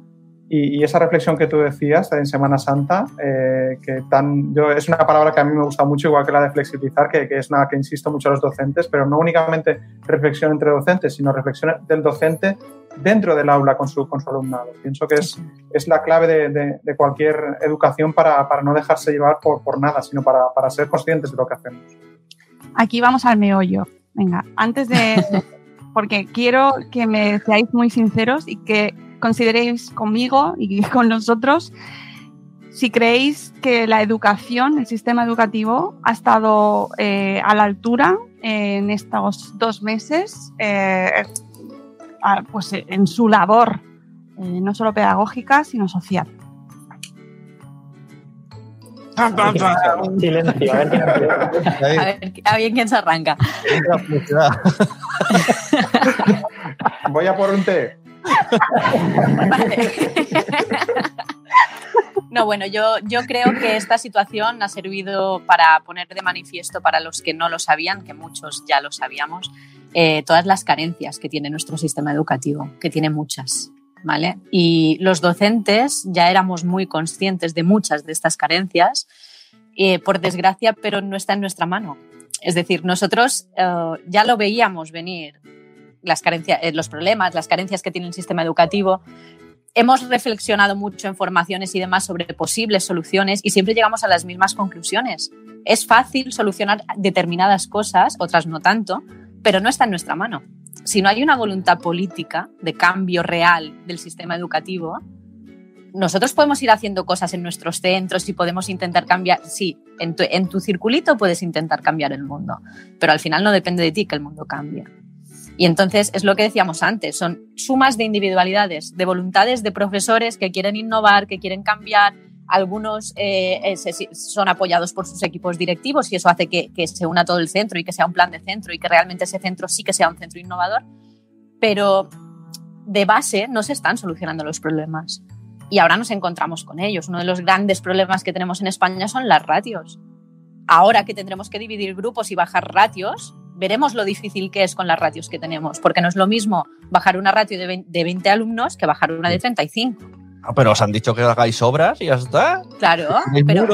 y, esa reflexión que tú decías en Semana Santa, eh, que tan, yo, es una palabra que a mí me gusta mucho, igual que la de flexibilizar, que, que, es una que insisto mucho a los docentes, pero no únicamente reflexión entre docentes, sino reflexión del docente dentro del aula con su, con su alumnado. Pienso que es, es la clave de, de, cualquier educación para, para, no dejarse llevar por, por nada, sino para, para ser conscientes de lo que hacemos. Aquí vamos al meollo. Venga, antes de... porque quiero que me seáis muy sinceros y que consideréis conmigo y con nosotros si creéis que la educación, el sistema educativo, ha estado eh, a la altura en estos dos meses, eh, pues en su labor, eh, no solo pedagógica, sino social. A ver, quién se arranca. Voy a por un té. No, bueno, yo, yo creo que esta situación ha servido para poner de manifiesto para los que no lo sabían, que muchos ya lo sabíamos, eh, todas las carencias que tiene nuestro sistema educativo, que tiene muchas. Y los docentes ya éramos muy conscientes de muchas de estas carencias, eh, por desgracia, pero no está en nuestra mano. Es decir, nosotros eh, ya lo veíamos venir las carencias, eh, los problemas, las carencias que tiene el sistema educativo. Hemos reflexionado mucho en formaciones y demás sobre posibles soluciones y siempre llegamos a las mismas conclusiones. Es fácil solucionar determinadas cosas, otras no tanto, pero no está en nuestra mano. Si no hay una voluntad política de cambio real del sistema educativo, nosotros podemos ir haciendo cosas en nuestros centros y podemos intentar cambiar, sí, en tu, en tu circulito puedes intentar cambiar el mundo, pero al final no depende de ti que el mundo cambie. Y entonces es lo que decíamos antes, son sumas de individualidades, de voluntades de profesores que quieren innovar, que quieren cambiar. Algunos eh, eh, son apoyados por sus equipos directivos y eso hace que, que se una todo el centro y que sea un plan de centro y que realmente ese centro sí que sea un centro innovador. Pero de base no se están solucionando los problemas. Y ahora nos encontramos con ellos. Uno de los grandes problemas que tenemos en España son las ratios. Ahora que tendremos que dividir grupos y bajar ratios, veremos lo difícil que es con las ratios que tenemos, porque no es lo mismo bajar una ratio de 20, alumnos que bajar una de 35. Ah, pero os han dicho que hagáis obras y ya está. Claro, pero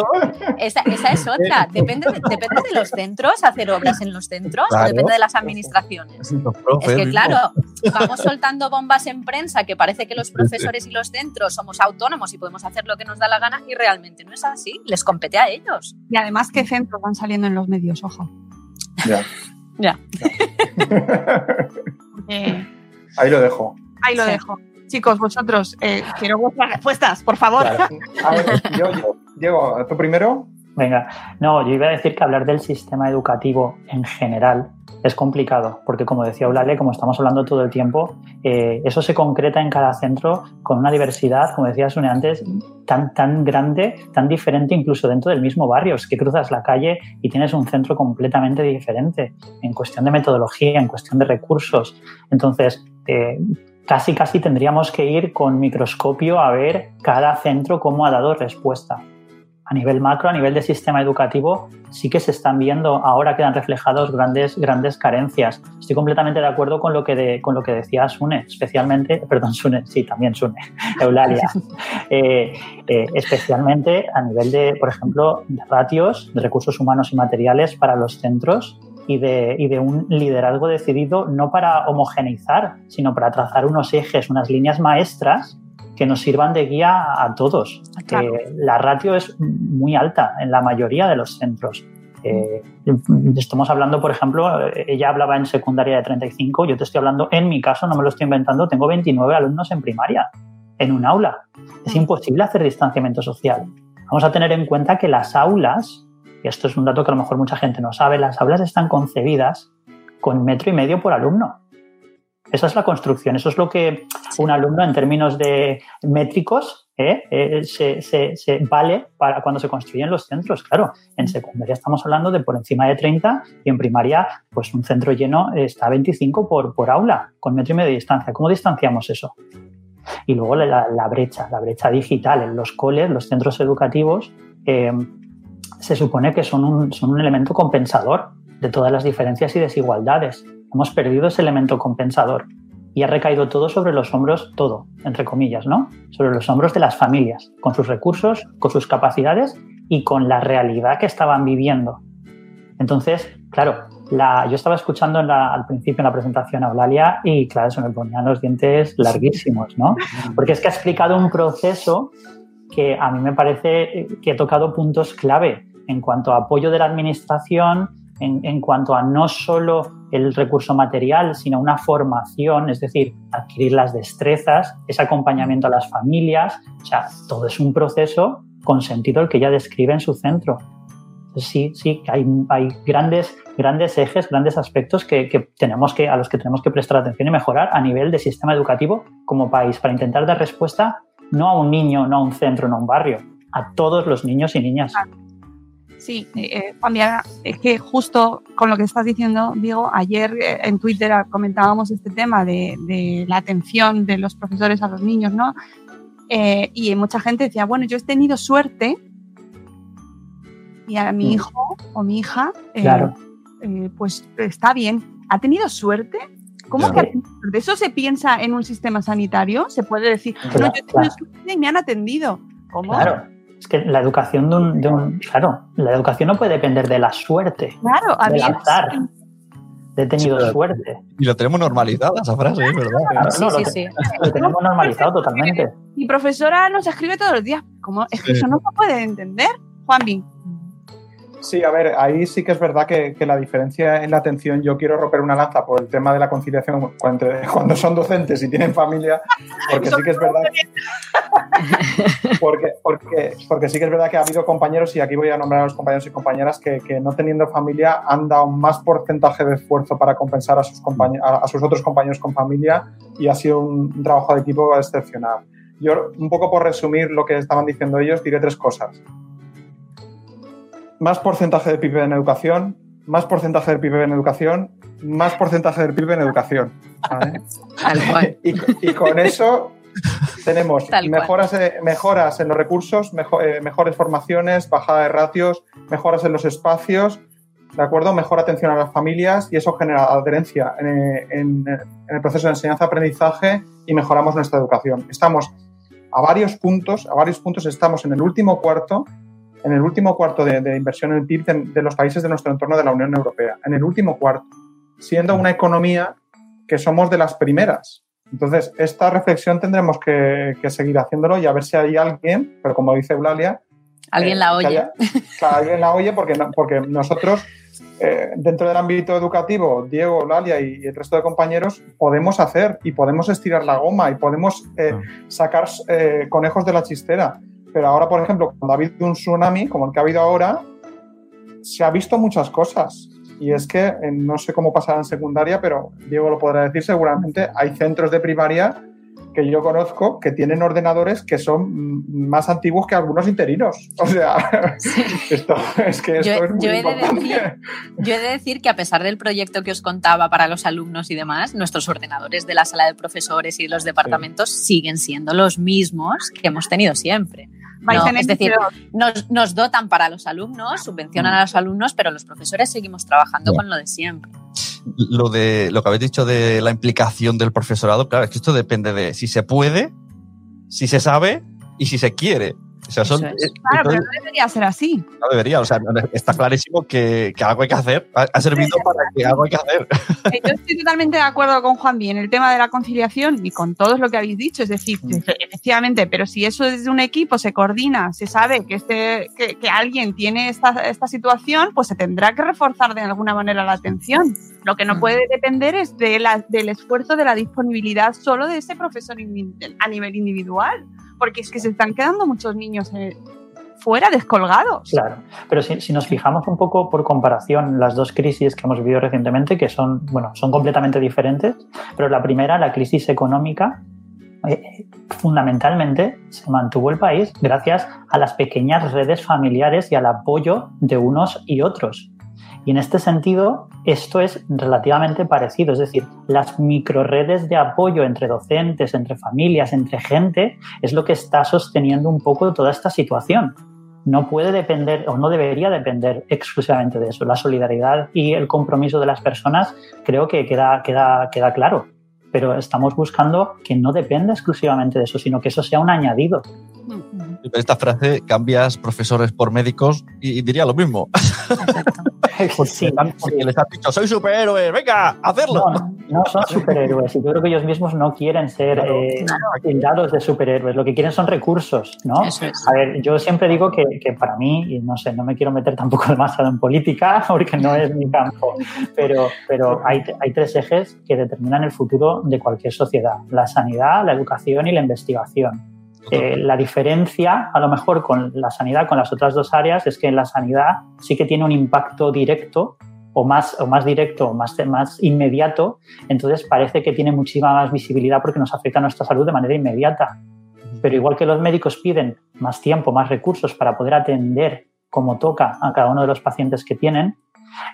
esa, es otra. Depende de, depende de los centros, hacer obras en los centros, o depende de las administraciones. es que, claro, vamos soltando bombas en prensa que parece que los profesores y los centros somos autónomos y podemos hacer lo que nos da la gana y realmente no es así. Les compete a ellos. Y además, ¿qué centros van saliendo en los medios? Ojo. Ya. Ya. Eh, ahí lo dejo. Ahí lo dejo. Chicos, vosotros, eh, quiero vuestras respuestas, por favor. yo, Diego, ¿tú primero? Venga, no, yo iba a decir que hablar del sistema educativo en general es complicado, porque como decía Eulalia, como estamos hablando todo el tiempo, eh, eso se concreta en cada centro con una diversidad, como decía Sune antes, tan, tan grande, tan diferente incluso dentro del mismo barrio. Es que cruzas la calle y tienes un centro completamente diferente en cuestión de metodología, en cuestión de recursos. Entonces, eh, casi, casi tendríamos que ir con microscopio a ver cada centro cómo ha dado respuesta a nivel macro, a nivel de sistema educativo, sí que se están viendo, ahora quedan reflejados grandes, grandes carencias. Estoy completamente de acuerdo con lo que, de, con lo que decía Sune, especialmente, perdón, Sune, sí, también Sune, Eulalia, eh, eh, especialmente a nivel de, por ejemplo, de ratios, de recursos humanos y materiales para los centros. Y de, y de un liderazgo decidido no para homogeneizar, sino para trazar unos ejes, unas líneas maestras que nos sirvan de guía a todos. Claro. Eh, la ratio es muy alta en la mayoría de los centros. Eh, estamos hablando, por ejemplo, ella hablaba en secundaria de 35, yo te estoy hablando, en mi caso, no me lo estoy inventando, tengo 29 alumnos en primaria, en un aula. Es imposible hacer distanciamiento social. Vamos a tener en cuenta que las aulas, y esto es un dato que a lo mejor mucha gente no sabe, las aulas están concebidas con metro y medio por alumno. Esa es la construcción, eso es lo que un alumno en términos de métricos ¿eh? Eh, se, se- se vale para cuando se construyen los centros. Claro, en secundaria estamos hablando de por encima de 30 y en primaria, pues un centro lleno está a 25 por, por aula, con metro y medio de distancia. ¿Cómo distanciamos eso? Y luego la, la brecha, la brecha digital en los coles, los centros educativos, eh, se supone que son un, son un elemento compensador de todas las diferencias y desigualdades. Hemos perdido ese elemento compensador y ha recaído todo sobre los hombros, todo, entre comillas, ¿no? Sobre los hombros de las familias, con sus recursos, con sus capacidades y con la realidad que estaban viviendo. Entonces, claro, la, yo estaba escuchando en la- al principio en la presentación a Eulalia y, claro, se me ponían los dientes larguísimos, ¿no? Porque es que ha explicado un proceso que a mí me parece eh, que he tocado puntos clave en cuanto a apoyo de la administración, en, en cuanto a no solo el recurso material, sino una formación, es decir, adquirir las destrezas, ese acompañamiento a las familias, o sea, todo es un proceso con sentido el que ella describe en su centro. Sí, sí, hay, hay grandes, grandes ejes, grandes aspectos que, que tenemos que, a los que tenemos que prestar atención y mejorar a nivel de sistema educativo como país para intentar dar respuesta no a un niño, no a un centro, no a un barrio, a todos los niños y niñas. Sí, eh, eh, Juan es que justo con lo que estás diciendo, Diego, ayer eh, en Twitter comentábamos este tema de, de la atención de los profesores a los niños, ¿no? Eh, y mucha gente decía, bueno, yo he tenido suerte y a mi Mm. hijo o mi hija, eh, Claro. pues está bien. ¿Ha tenido suerte? ¿Cómo Claro. que suerte? ¿Eso se piensa en un sistema sanitario? Se puede decir, no, yo Claro, he tenido claro. suerte y me han atendido. ¿Cómo? Claro, es que la educación de un, de un- claro, la educación no puede depender de la suerte, Claro, del había azar, de he tenido Sí, suerte. Y lo tenemos normalizado, esa frase, verdad. Claro, Sí, no, sí, lo, sí. lo tenemos normalizado totalmente. Mi profesora nos escribe todos los días. ¿Cómo? Es que Sí. eso no se puede entender, Juanvi. Sí, a ver, ahí sí que es verdad que, que la diferencia en la atención, yo quiero romper una lanza por el tema de la conciliación cuando, son docentes y tienen familia, porque sí que es verdad. Porque, porque, porque sí que es verdad que ha habido compañeros, y aquí voy a nombrar a los compañeros y compañeras, que, que no teniendo familia han dado más porcentaje de esfuerzo para compensar a sus, compañe- a, a sus otros compañeros con familia y ha sido un trabajo de equipo excepcional. Yo, un poco por resumir lo que estaban diciendo ellos, diré tres cosas más porcentaje del PIB en educación, más porcentaje del PIB en educación, más porcentaje del PIB en educación. ¿vale? Tal cual. Y, y con eso tenemos Tal mejoras, eh, mejoras en los recursos, eh, mejores formaciones, bajada de ratios, mejoras en los espacios, ¿de acuerdo? Mejor atención a las familias y eso genera adherencia en, en- en el proceso de enseñanza-aprendizaje y mejoramos nuestra educación. Estamos a varios puntos, a varios puntos estamos en el último cuarto, en el último cuarto de, de inversión en el PIB de, de los países de nuestro entorno de la Unión Europea, en el último cuarto, siendo una economía que somos de las primeras. Entonces, esta reflexión tendremos que, que seguir haciéndolo y a ver si hay alguien, pero como dice Eulalia, Alguien eh, la oye. haya- alguien la oye porque, no- porque nosotros, eh, dentro del ámbito educativo, Diego, Eulalia y el resto de compañeros, podemos hacer y podemos estirar la goma y podemos eh, sacar eh, conejos de la chistera. Pero ahora, por ejemplo, cuando ha habido un tsunami, como el que ha habido ahora, se ha visto muchas cosas. Y es que, eh, no sé cómo pasará en secundaria, pero Diego lo podrá decir seguramente, hay centros de primaria que yo conozco que tienen ordenadores que son mm, más antiguos que algunos interinos. O sea, esto, es que esto Yo, es muy yo he de importante. decir, yo he de decir que a pesar del proyecto que os contaba para los alumnos y demás, nuestros ordenadores de la sala de profesores y los departamentos siguen siendo los mismos que hemos tenido siempre. No, es decir, nos, nos dotan para los alumnos, subvencionan a los alumnos, pero los profesores seguimos trabajando con lo de siempre. Lo, de, lo que habéis dicho de la implicación del profesorado, claro, es que esto depende de si se puede, si se sabe y si se quiere. O sea, son, Eso es. eh, Claro, pero no debería ser así. no debería, o sea, está clarísimo que, que algo hay que hacer. Ha, servido para que algo hay que hacer. Eh, Yo estoy totalmente de acuerdo con Juan en el tema de la conciliación y con todo lo que habéis dicho. Es decir, efe- efectivamente, pero si eso desde un equipo se coordina, se sabe que, este, que, que alguien tiene esta, esta situación, pues se tendrá que reforzar de alguna manera la atención. Lo que no Mm. puede depender es de la- del esfuerzo de la disponibilidad solo de ese profesor a nivel individual, porque es que se están quedando muchos niños eh, fuera, descolgados. Claro, pero si, si nos fijamos un poco por comparación las dos crisis que hemos vivido recientemente, que son, bueno, son completamente diferentes, pero la primera, la crisis económica, eh, fundamentalmente se mantuvo el país gracias a las pequeñas redes familiares y al apoyo de unos y otros. Y en este sentido, esto es relativamente parecido, es decir, las microredes de apoyo entre docentes, entre familias, entre gente, es lo que está sosteniendo un poco toda esta situación no puede depender o no debería depender exclusivamente de eso. La solidaridad y el compromiso de las personas creo que queda, queda, queda claro, pero estamos buscando que no dependa exclusivamente de eso, sino que eso sea un añadido. Esta frase, cambias profesores por médicos y, y diría lo mismo. Exacto. Porque, Sí, porque sí. les has dicho, soy superhéroe, venga, a hacerlo. No, no, no son superhéroes y yo creo que ellos mismos no quieren ser eh, tildados de superhéroes, lo que quieren son recursos, ¿no? Eso es. A ver, yo siempre digo que, que para mí, y no sé, no me quiero meter tampoco demasiado en política porque no es mi campo, pero, pero hay, hay tres ejes que determinan el futuro de cualquier sociedad, la sanidad, la educación y la investigación. Eh, la diferencia, a lo mejor, con la sanidad, con las otras dos áreas, es que en la sanidad sí que tiene un impacto directo o más, o más directo, o más, más inmediato, entonces parece que tiene muchísima más visibilidad porque nos afecta a nuestra salud de manera inmediata. Pero igual que los médicos piden más tiempo, más recursos para poder atender como toca a cada uno de los pacientes que tienen,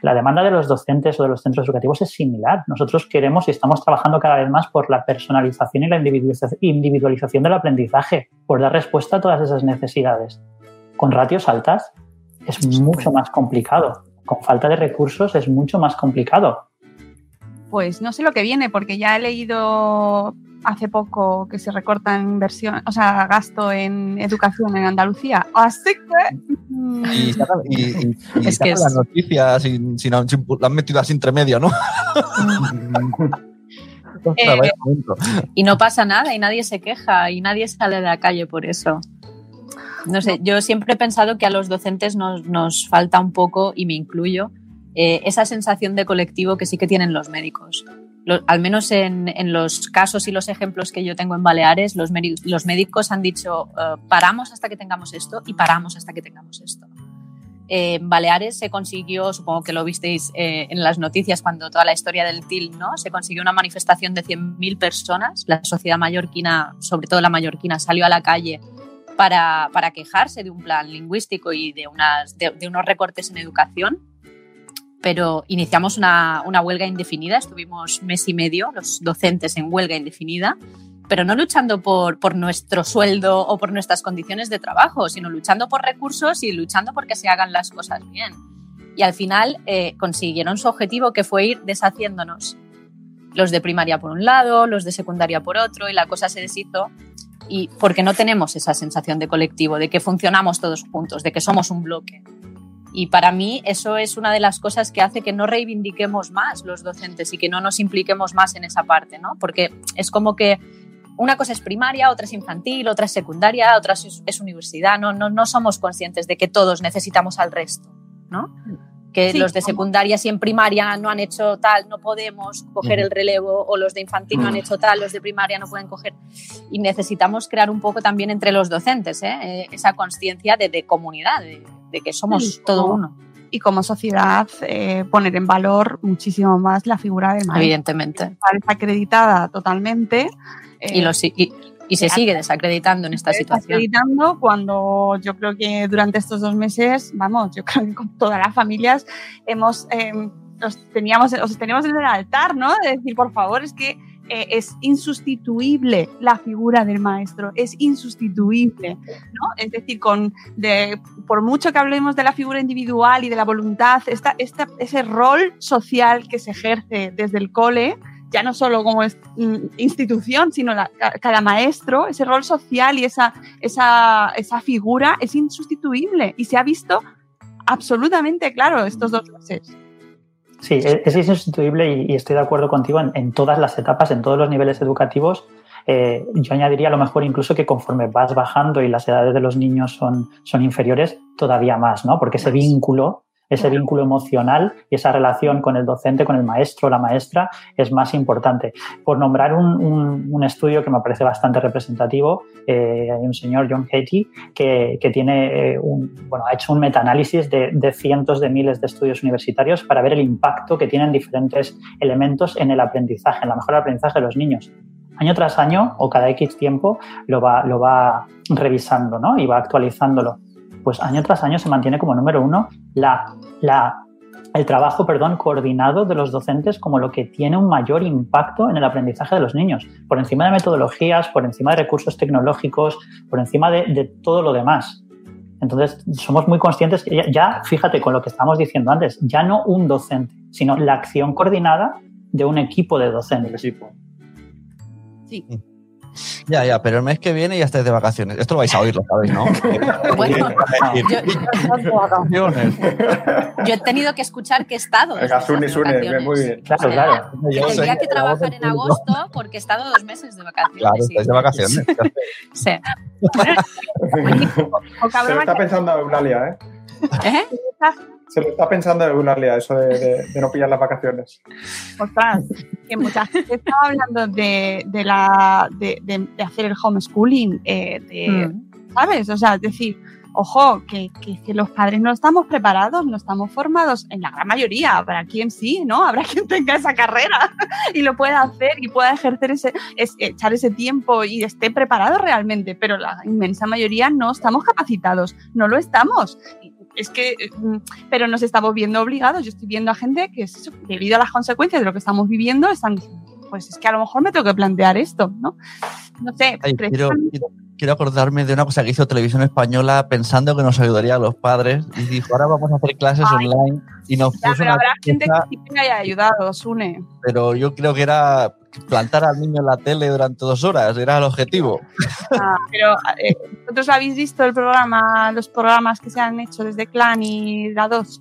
la demanda de los docentes o de los centros educativos es similar. Nosotros queremos y estamos trabajando cada vez más por la personalización y la individualiza- individualización del aprendizaje, por dar respuesta a todas esas necesidades. Con ratios altas es mucho más complicado. Con falta de recursos es mucho más complicado. Pues no sé lo que viene, porque ya he leído hace poco que se recorta en inversión, o sea, gasto en educación en Andalucía. Así que. mm, Y, sacan- y, y- y Es que sacan es- las noticias sin, sin, sin- la han metido así entre medio, ¿no? Momento. Y no pasa nada y nadie se queja y nadie sale de la calle por eso. No sé, yo siempre he pensado que a los docentes nos, nos falta un poco, y me incluyo, eh, esa sensación de colectivo que sí que tienen los médicos. Al menos en, los casos y los ejemplos que yo tengo en Baleares, los, médi- los médicos han dicho, eh, paramos hasta que tengamos esto y paramos hasta que tengamos esto. En Baleares se consiguió, supongo que lo visteis eh, en las noticias cuando toda la historia del TIL, ¿no? Se consiguió una manifestación de 100.000 personas. La sociedad mallorquina, sobre todo la mallorquina, salió a la calle para, quejarse de un plan lingüístico y de unos recortes en educación. Pero iniciamos una, una huelga indefinida, estuvimos mes y medio los docentes en huelga indefinida, pero no luchando por, por nuestro sueldo o por nuestras condiciones de trabajo, sino luchando por recursos y luchando por que se hagan las cosas bien. Y al final eh, consiguieron su objetivo, que fue ir deshaciéndonos. Los de primaria por un lado, los de secundaria por otro, y la cosa se deshizo. Y porque no tenemos esa sensación de colectivo, de que funcionamos todos juntos, de que somos un bloque. Y para mí eso es una de las cosas que hace que no reivindiquemos más los docentes y que no nos impliquemos más en esa parte, ¿no? Porque es como que una cosa es primaria, otra es infantil, otra es secundaria, otra es, es universidad. No, no, no somos conscientes de que todos necesitamos al resto, ¿no? Que Sí, los de secundaria si en primaria no han hecho tal, no podemos coger el relevo, o los de infantil no han hecho tal, los de primaria no pueden coger. Y necesitamos crear un poco también entre los docentes ¿eh? Eh, esa conciencia de, de comunidad, de, de que somos todo uno, Y como sociedad, eh, poner en valor muchísimo más la figura del maestro. evidentemente. Está acreditada totalmente. Y, eh, lo si- y, y se sigue desacreditando en esta situación. acreditando cuando yo creo que durante estos dos meses, vamos, yo creo que con todas las familias hemos, eh, os teníamos, os teníamos en el altar, ¿no? De decir, por favor, es que eh, es insustituible la figura del maestro, es insustituible, ¿no? Es decir, con, de, por mucho que hablemos de la figura individual y de la voluntad, esta, esta, ese rol social que se ejerce desde el cole ya no solo como mm, institución, sino cada maestro, ese rol social y esa, esa, esa figura es insustituible y se ha visto absolutamente claro estos dos meses. Sí, es, es insustituible y, y estoy de acuerdo contigo en, en todas las etapas, en todos los niveles educativos. Eh, yo añadiría a lo mejor incluso que conforme vas bajando y las edades de los niños son, son inferiores, todavía más, ¿no? Porque ese vínculo, ese vínculo emocional y esa relación con el docente, con el maestro, la maestra, es más importante. Por nombrar un, un- un estudio que me parece bastante representativo, eh, hay un señor, John Hatie, que, que tiene eh, un, bueno, ha hecho un metaanálisis de, de cientos de miles de estudios universitarios para ver el impacto que tienen diferentes elementos en el aprendizaje, en la mejora del aprendizaje de los niños. Año tras año o cada X tiempo lo va, lo va revisando ¿no? y va actualizándolo. Pues año tras año se mantiene como número uno la, la, el trabajo perdón, coordinado de los docentes como lo que tiene un mayor impacto en el aprendizaje de los niños, por encima de metodologías, por encima de recursos tecnológicos, por encima de, de todo lo demás. Entonces, somos muy conscientes que ya, ya, fíjate con lo que estábamos diciendo antes, ya no un docente, sino la acción coordinada de un equipo de docentes. equipo. Sí. Ya, ya, pero el mes que viene ya estáis de vacaciones. Esto lo vais a oír, lo sabéis, ¿no? Bueno, yo, Vacaciones. yo he tenido que escuchar que he estado. Sune, Sune, vacaciones. muy bien. Claro, claro. Yo tendría sé, que trabajar en agosto porque he estado dos meses de vacaciones. Claro, estáis de vacaciones. Sí. Se lo está pensando Eulalia, ¿eh? ¿Eh? Se lo está pensando Eulalia, eso de, de- de no pillar las vacaciones. Ostras, que mucha gente estaba hablando de, de la, de, de- de hacer el homeschooling, eh, de- Mm. ¿sabes? O sea, es decir, ojo, que, que- que los padres no estamos preparados, no estamos formados, en la gran mayoría, habrá quien sí, ¿no? Habrá quien tenga esa carrera y lo pueda hacer y pueda ejercer ese, es- echar ese tiempo y esté preparado realmente, pero la inmensa mayoría no estamos capacitados, no lo estamos. Y Es que, eh, mm, pero nos estamos viendo obligados. Yo estoy viendo a gente que, es debido a las consecuencias de lo que estamos viviendo, están pues es que a lo mejor me tengo que plantear esto, ¿no? No sé, Ay, quiero, acordarme de una cosa que hizo Televisión Española pensando que nos ayudaría a los padres y dijo, ahora vamos a hacer clases Ay. online y nos Ya, puso pero una habrá gente que sí que me haya ayudado, Sune. pero yo creo que era plantar al niño en la tele durante dos horas, era el objetivo. Ah, pero eh, vosotros habéis visto el programa, los programas que se han hecho desde Clan y la 2.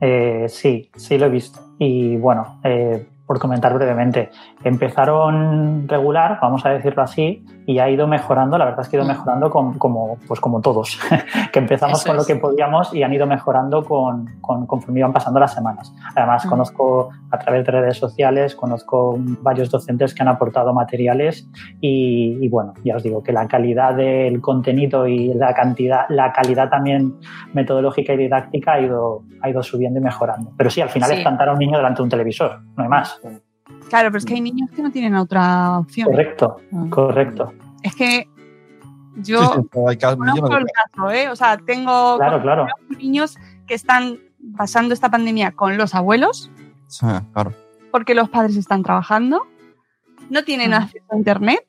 Eh, sí, sí lo he visto. Y bueno, eh, por comentar brevemente, empezaron regular, vamos a decirlo así, y ha ido mejorando, la verdad es que ha ido mejorando con- como, pues como todos, que empezamos Eso con lo que podíamos y han ido mejorando con, con- conforme iban pasando las semanas. Además, Mm. conozco a través de redes sociales, conozco varios docentes que han aportado materiales y, y bueno, ya os digo que la calidad del contenido y la cantidad, la calidad también metodológica y didáctica ha ido, ha ido subiendo y mejorando. Pero sí, al final Sí. es plantar a un niño delante de un televisor, no hay más. Claro, pero es que hay niños que no tienen otra opción. Correcto, Mm. correcto. Es que yo Sí, sí, hay conozco el caso, ¿eh? O sea, tengo Claro, claro. niños que están pasando esta pandemia con los abuelos Sí, claro. porque los padres están trabajando, no tienen Mm. acceso a internet,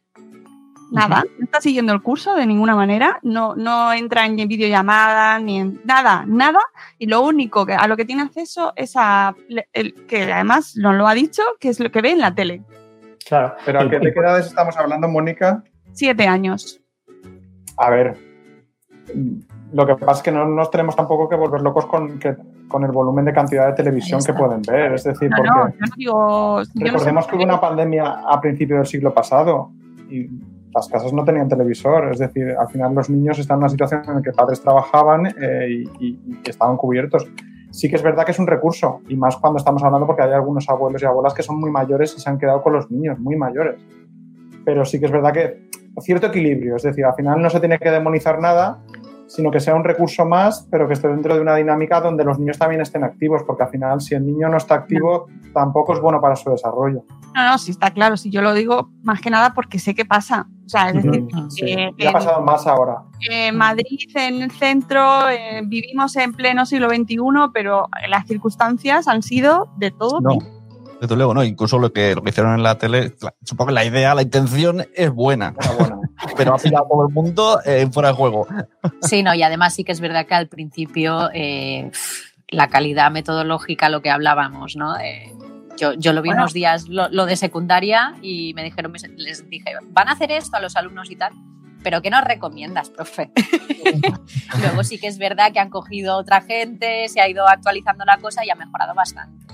nada, no está siguiendo el curso de ninguna manera, no, no entra en videollamada ni en nada, nada, y lo único que a lo que tiene acceso es a el, que además nos lo ha dicho, que es lo que ve en la tele. Claro. Pero ¿a qué, de qué edades estamos hablando, Mónica? Siete años. A ver, lo que pasa es que no nos tenemos tampoco que volver locos con, que- con el volumen de cantidad de televisión que pueden ver. Es decir, No, porque no, yo no digo. yo no recordemos sé- que hubo una pandemia a principios del siglo pasado y las casas no tenían televisor. Es decir, al final los niños están en una situación en la que padres trabajaban eh, y, y- estaban cubiertos. Sí que es verdad que es un recurso, y más cuando estamos hablando porque hay algunos abuelos y abuelas que son muy mayores y se han quedado con los niños, muy mayores. Pero sí que es verdad que cierto equilibrio, es decir, al final no se tiene que demonizar nada, sino que sea un recurso más, pero que esté dentro de una dinámica donde los niños también estén activos, porque al final si el niño no está activo, tampoco es bueno para su desarrollo. No, no, sí está claro. Si yo lo digo más que nada porque sé qué pasa. O sea, es decir, Sí, eh, ha en- pasado más ahora. Madrid, en el centro, eh, vivimos en pleno siglo XXI, pero las circunstancias han sido de todo No, tipo. desde luego, no. Incluso lo que, lo que hicieron en la tele, supongo que la idea, la intención es buena, Enhorabuena. pero ha pillado todo el mundo eh, fuera de juego. Sí, no, y además sí que es verdad que al principio eh, la calidad metodológica, lo que hablábamos, ¿no? Yo, yo lo vi Bueno. unos días lo, lo de secundaria y me dijeron, les dije, van a hacer esto a los alumnos y tal, pero ¿qué nos recomiendas, profe? Luego sí que es verdad que han cogido otra gente, se ha ido actualizando la cosa y ha mejorado bastante.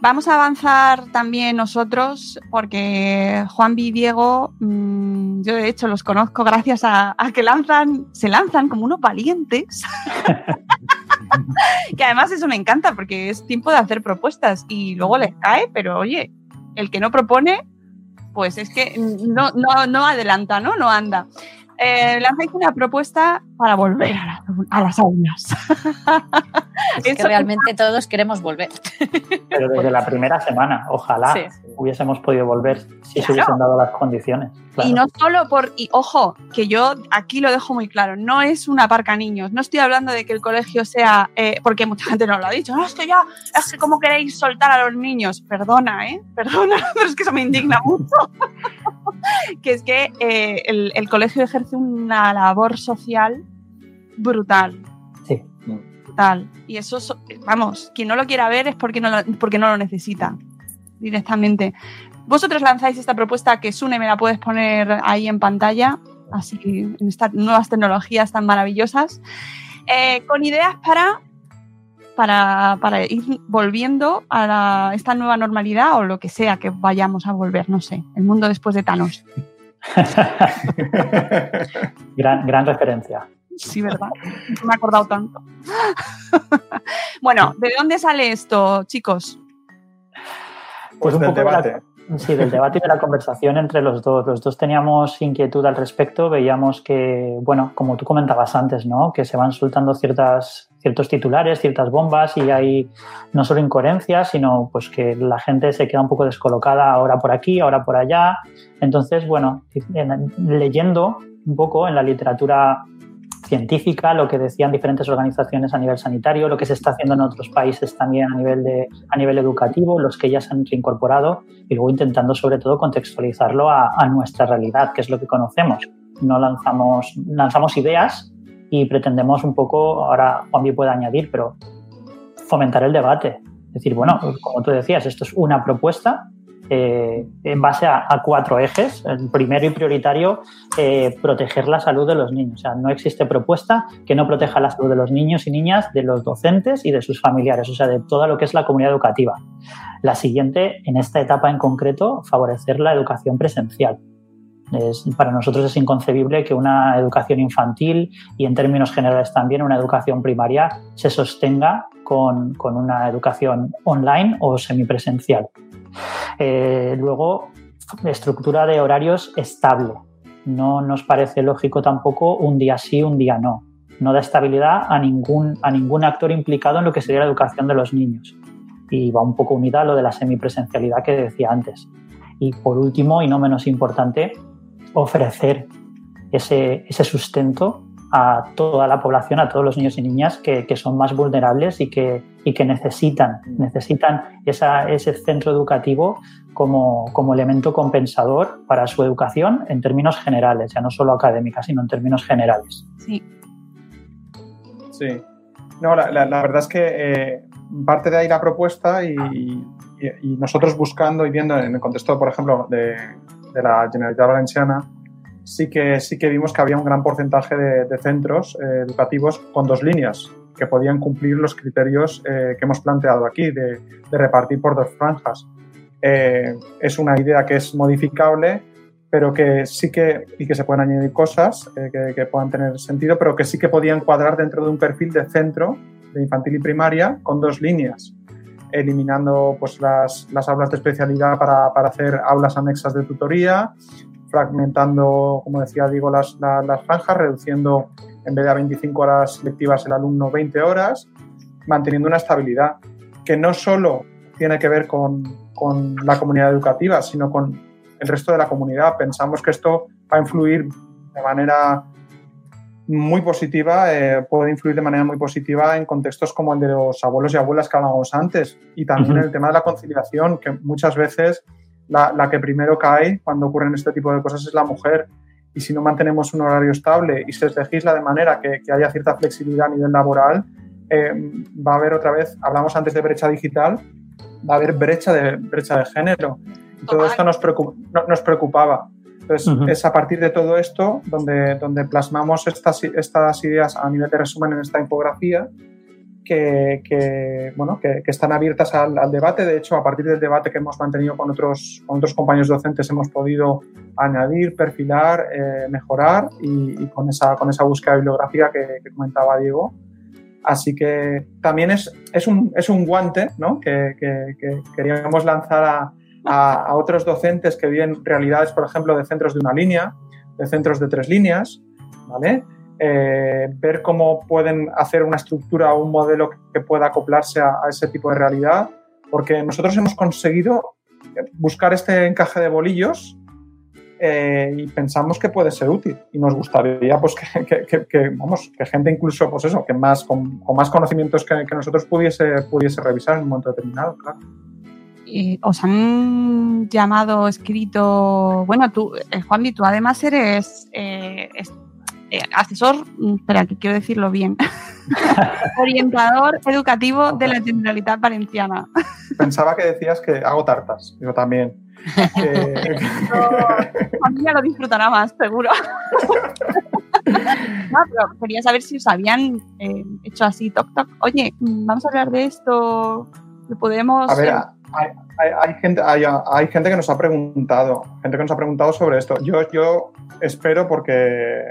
Vamos a avanzar también nosotros porque Juan y Diego, mmm, yo de hecho los conozco gracias a, a, que lanzan, se lanzan como unos valientes. que además eso me encanta porque es tiempo de hacer propuestas y luego les cae, pero oye, el que no propone, pues es que no, no, no adelanta, ¿no? No anda. Eh, lanzáis una propuesta para volver a, la, a las aulas. Es que realmente todos queremos volver. Pero desde la primera semana, ojalá sí. hubiésemos podido volver si claro. se hubiesen dado las condiciones. Claro. Y no solo por, y ojo, que yo aquí lo dejo muy claro, no es una parca niños, no estoy hablando de que el colegio sea, eh, porque mucha gente nos lo ha dicho, no, es que ya, es que cómo queréis soltar a los niños, perdona, ¿eh? Perdona, pero es que eso me indigna mucho. que es que eh, el, el colegio ejerce una labor social brutal. Sí. Brutal. Y eso, vamos, quien no lo quiera ver es porque no lo, porque no lo necesita directamente. Vosotros lanzáis esta propuesta que Sune me la puedes poner ahí en pantalla, así en estas nuevas tecnologías tan maravillosas, eh, con ideas para, para, para ir volviendo a la, esta nueva normalidad o lo que sea que vayamos a volver, no sé, el mundo después de Thanos. gran, gran referencia. Sí, ¿verdad? No me he acordado tanto. bueno, ¿de dónde sale esto, chicos? Pues, un poco debate. De la, sí, del debate y de la conversación entre los dos. Los dos teníamos inquietud al respecto. Veíamos que, bueno, como tú comentabas antes, ¿no? Que se van soltando ciertas, ciertos titulares, ciertas bombas y hay no solo incoherencias, sino pues que la gente se queda un poco descolocada ahora por aquí, ahora por allá. Entonces, bueno, leyendo un poco en la literatura científica, lo que decían diferentes organizaciones a nivel sanitario, lo que se está haciendo en otros países también a nivel, de, a nivel educativo, los que ya se han reincorporado y luego intentando sobre todo contextualizarlo a, nuestra realidad, que es lo que conocemos. No lanzamos, lanzamos ideas y pretendemos un poco, ahora Juanvi puede añadir, pero fomentar el debate. Es decir, bueno, como tú decías, esto es una propuesta eh, en base a, cuatro ejes. El primero y prioritario, eh, proteger la salud de los niños. O sea, no existe propuesta que no proteja la salud de los niños y niñas, de los docentes y de sus familiares, o sea, de toda lo que es la comunidad educativa. La siguiente, en esta etapa en concreto, favorecer la educación presencial. Es, para nosotros es inconcebible que una educación infantil y en términos generales también una educación primaria se sostenga con, con una educación online o semipresencial. Eh, luego, estructura de horarios estable. No nos parece lógico tampoco un día sí, un día no. No da estabilidad a ningún, a ningún actor implicado en lo que sería la educación de los niños. Y va un poco unida a lo de la semipresencialidad que decía antes. Y por último, y no menos importante, ofrecer ese, ese sustento a toda la población, a todos los niños y niñas que, que son más vulnerables y que, y que necesitan, necesitan esa, ese centro educativo como, como, elemento compensador para su educación en términos generales, ya no solo académicas, sino en términos generales. Sí. Sí. No, la, la, la verdad es que eh, parte de ahí la propuesta y, y, y, nosotros buscando y viendo en el contexto, por ejemplo, de, de la Generalitat Valenciana, sí que, sí que vimos que había un gran porcentaje de, centros eh, educativos con dos líneas que podían cumplir los criterios eh, que hemos planteado aquí de, repartir por dos franjas. Eh, es una idea que es modificable, pero que sí que, y que se pueden añadir cosas que, que, puedan tener sentido, pero que sí que podían cuadrar dentro de un perfil de centro de infantil y primaria con dos líneas, eliminando pues, las, las aulas de especialidad para, para hacer aulas anexas de tutoría, fragmentando, como decía Diego, las, las, las, franjas, reduciendo en vez de a 25 horas lectivas el alumno 20 horas, manteniendo una estabilidad que no solo tiene que ver con, con la comunidad educativa, sino con el resto de la comunidad. Pensamos que esto va a influir de manera muy positiva, eh, puede influir de manera muy positiva en contextos como el de los abuelos y abuelas que hablábamos antes y también uh -huh. el tema de la conciliación, que muchas veces la, la, que primero cae cuando ocurren este tipo de cosas es la mujer. Y si no mantenemos un horario estable y se legisla de manera que, que haya cierta flexibilidad a nivel laboral, eh, va a haber otra vez, hablamos antes de brecha digital, va a haber brecha de, brecha de género. Y todo esto nos, nos preocupaba. Entonces, es a partir de todo esto donde, donde plasmamos estas, estas ideas a nivel de resumen en esta infografía que, bueno, que, están abiertas al, debate. De hecho, a partir del debate que hemos mantenido con otros, con otros compañeros docentes hemos podido añadir, perfilar, eh, mejorar y, con, esa, con esa búsqueda bibliográfica que, comentaba Diego. Así que también es, es, un, es un guante ¿no? que, queríamos lanzar a, a, otros docentes que viven realidades, por ejemplo, de centros de una línea, de centros de tres líneas, ¿vale? Eh, ver cómo pueden hacer una estructura o un modelo que pueda acoplarse a, ese tipo de realidad, porque nosotros hemos conseguido buscar este encaje de bolillos eh, y pensamos que puede ser útil y nos gustaría pues que, vamos que gente incluso pues eso que más con, más conocimientos que, nosotros pudiese pudiese revisar en un momento determinado claro. os han llamado escrito bueno tú eh, Juanvi tú además eres eh, asesor, mm, espera, que quiero decirlo bien, orientador educativo de la Generalitat Valenciana. Pensaba que decías que hago tartas, yo también. familia lo disfrutará más, seguro. no, pero quería saber si os habían eh, hecho así, toc, toc, oye, mm, vamos a hablar de esto, ¿lo podemos...? A ver, hay, gente, hay, gente que nos ha preguntado, gente que nos ha preguntado sobre esto. Yo, yo espero porque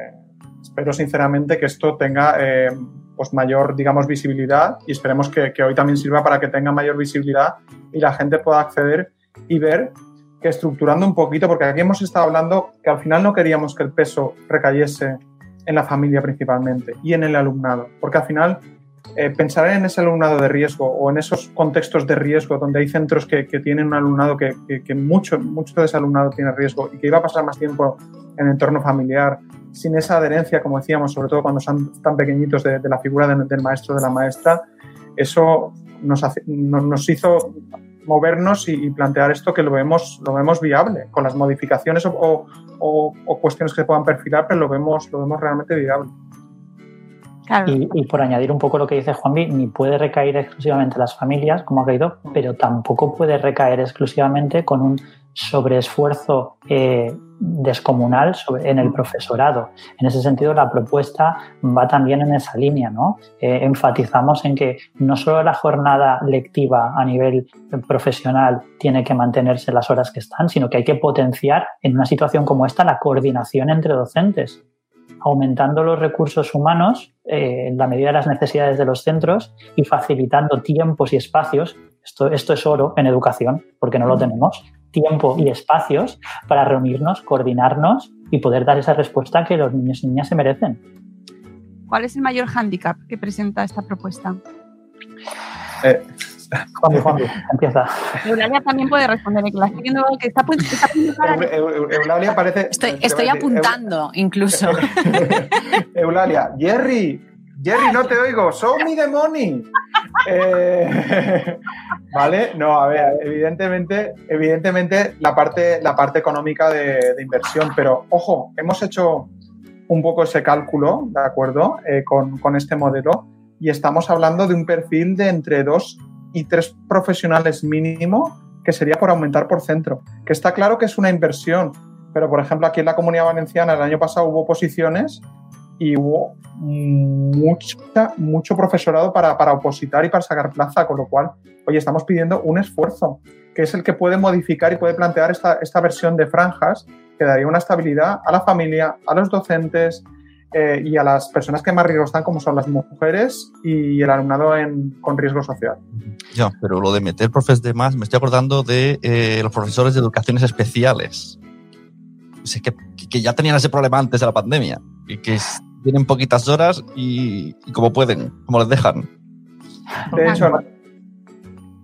espero sinceramente que esto tenga eh, pues mayor, digamos, visibilidad y esperemos que, hoy también sirva para que tenga mayor visibilidad y la gente pueda acceder y ver que estructurando un poquito, porque aquí hemos estado hablando que al final no queríamos que el peso recayese en la familia principalmente y en el alumnado, porque al final eh, pensar en ese alumnado de riesgo o en esos contextos de riesgo donde hay centros que, tienen un alumnado que, que, mucho, mucho de ese alumnado tiene riesgo y que iba a pasar más tiempo en el entorno familiar sin esa adherencia, como decíamos, sobre todo cuando son tan pequeñitos de, la figura del maestro o de la maestra, eso nos, nos hizo movernos y, plantear esto que lo vemos, lo vemos viable, con las modificaciones o, cuestiones que puedan perfilar, pero lo vemos, lo vemos realmente viable. Y, por añadir un poco lo que dice Juanvi, ni puede recaer exclusivamente en las familias, como ha caído, pero tampoco puede recaer exclusivamente con un sobreesfuerzo eh, descomunal en el profesorado. En ese sentido, la propuesta va también en esa línea. ¿no? Eh, enfatizamos en que no solo la jornada lectiva a nivel profesional tiene que mantenerse las horas que están, sino que hay que potenciar en una situación como esta la coordinación entre docentes aumentando los recursos humanos eh, en la medida de las necesidades de los centros y facilitando tiempos y espacios. Esto, esto es oro en educación, porque no lo tenemos tiempo y espacios para reunirnos, coordinarnos y poder dar esa respuesta que los niños y niñas se merecen. ¿Cuál es el mayor hándicap que presenta esta propuesta? Eh, Juan, empieza. Eulalia también puede responder, que la estoy viendo que está, está Eulalia parece... Estoy, estoy apuntando, incluso. Eulalia, Jerry, Jerry, no te oigo, show me the money. Eh, vale, no, a ver, evidentemente, evidentemente la parte, la parte económica de, inversión, pero ojo, hemos hecho un poco ese cálculo, ¿de acuerdo? Eh, con, con, este modelo y estamos hablando de un perfil de entre dos y tres profesionales mínimo que sería por aumentar por centro, que está claro que es una inversión, pero por ejemplo aquí en la Comunidad Valenciana el año pasado hubo posiciones y hubo mucha, mucho profesorado para, para opositar y para sacar plaza, con lo cual, oye, estamos pidiendo un esfuerzo, que es el que puede modificar y puede plantear esta, esta versión de franjas que daría una estabilidad a la familia, a los docentes eh, y a las personas que más riesgo están, como son las mujeres y el alumnado en, con riesgo social. Ya, pero lo de meter profes de más, me estoy acordando de eh, los profesores de educaciones especiales. Que, que, ya tenían ese problema antes de la pandemia y que tienen poquitas horas y, como pueden, como les dejan. De hecho,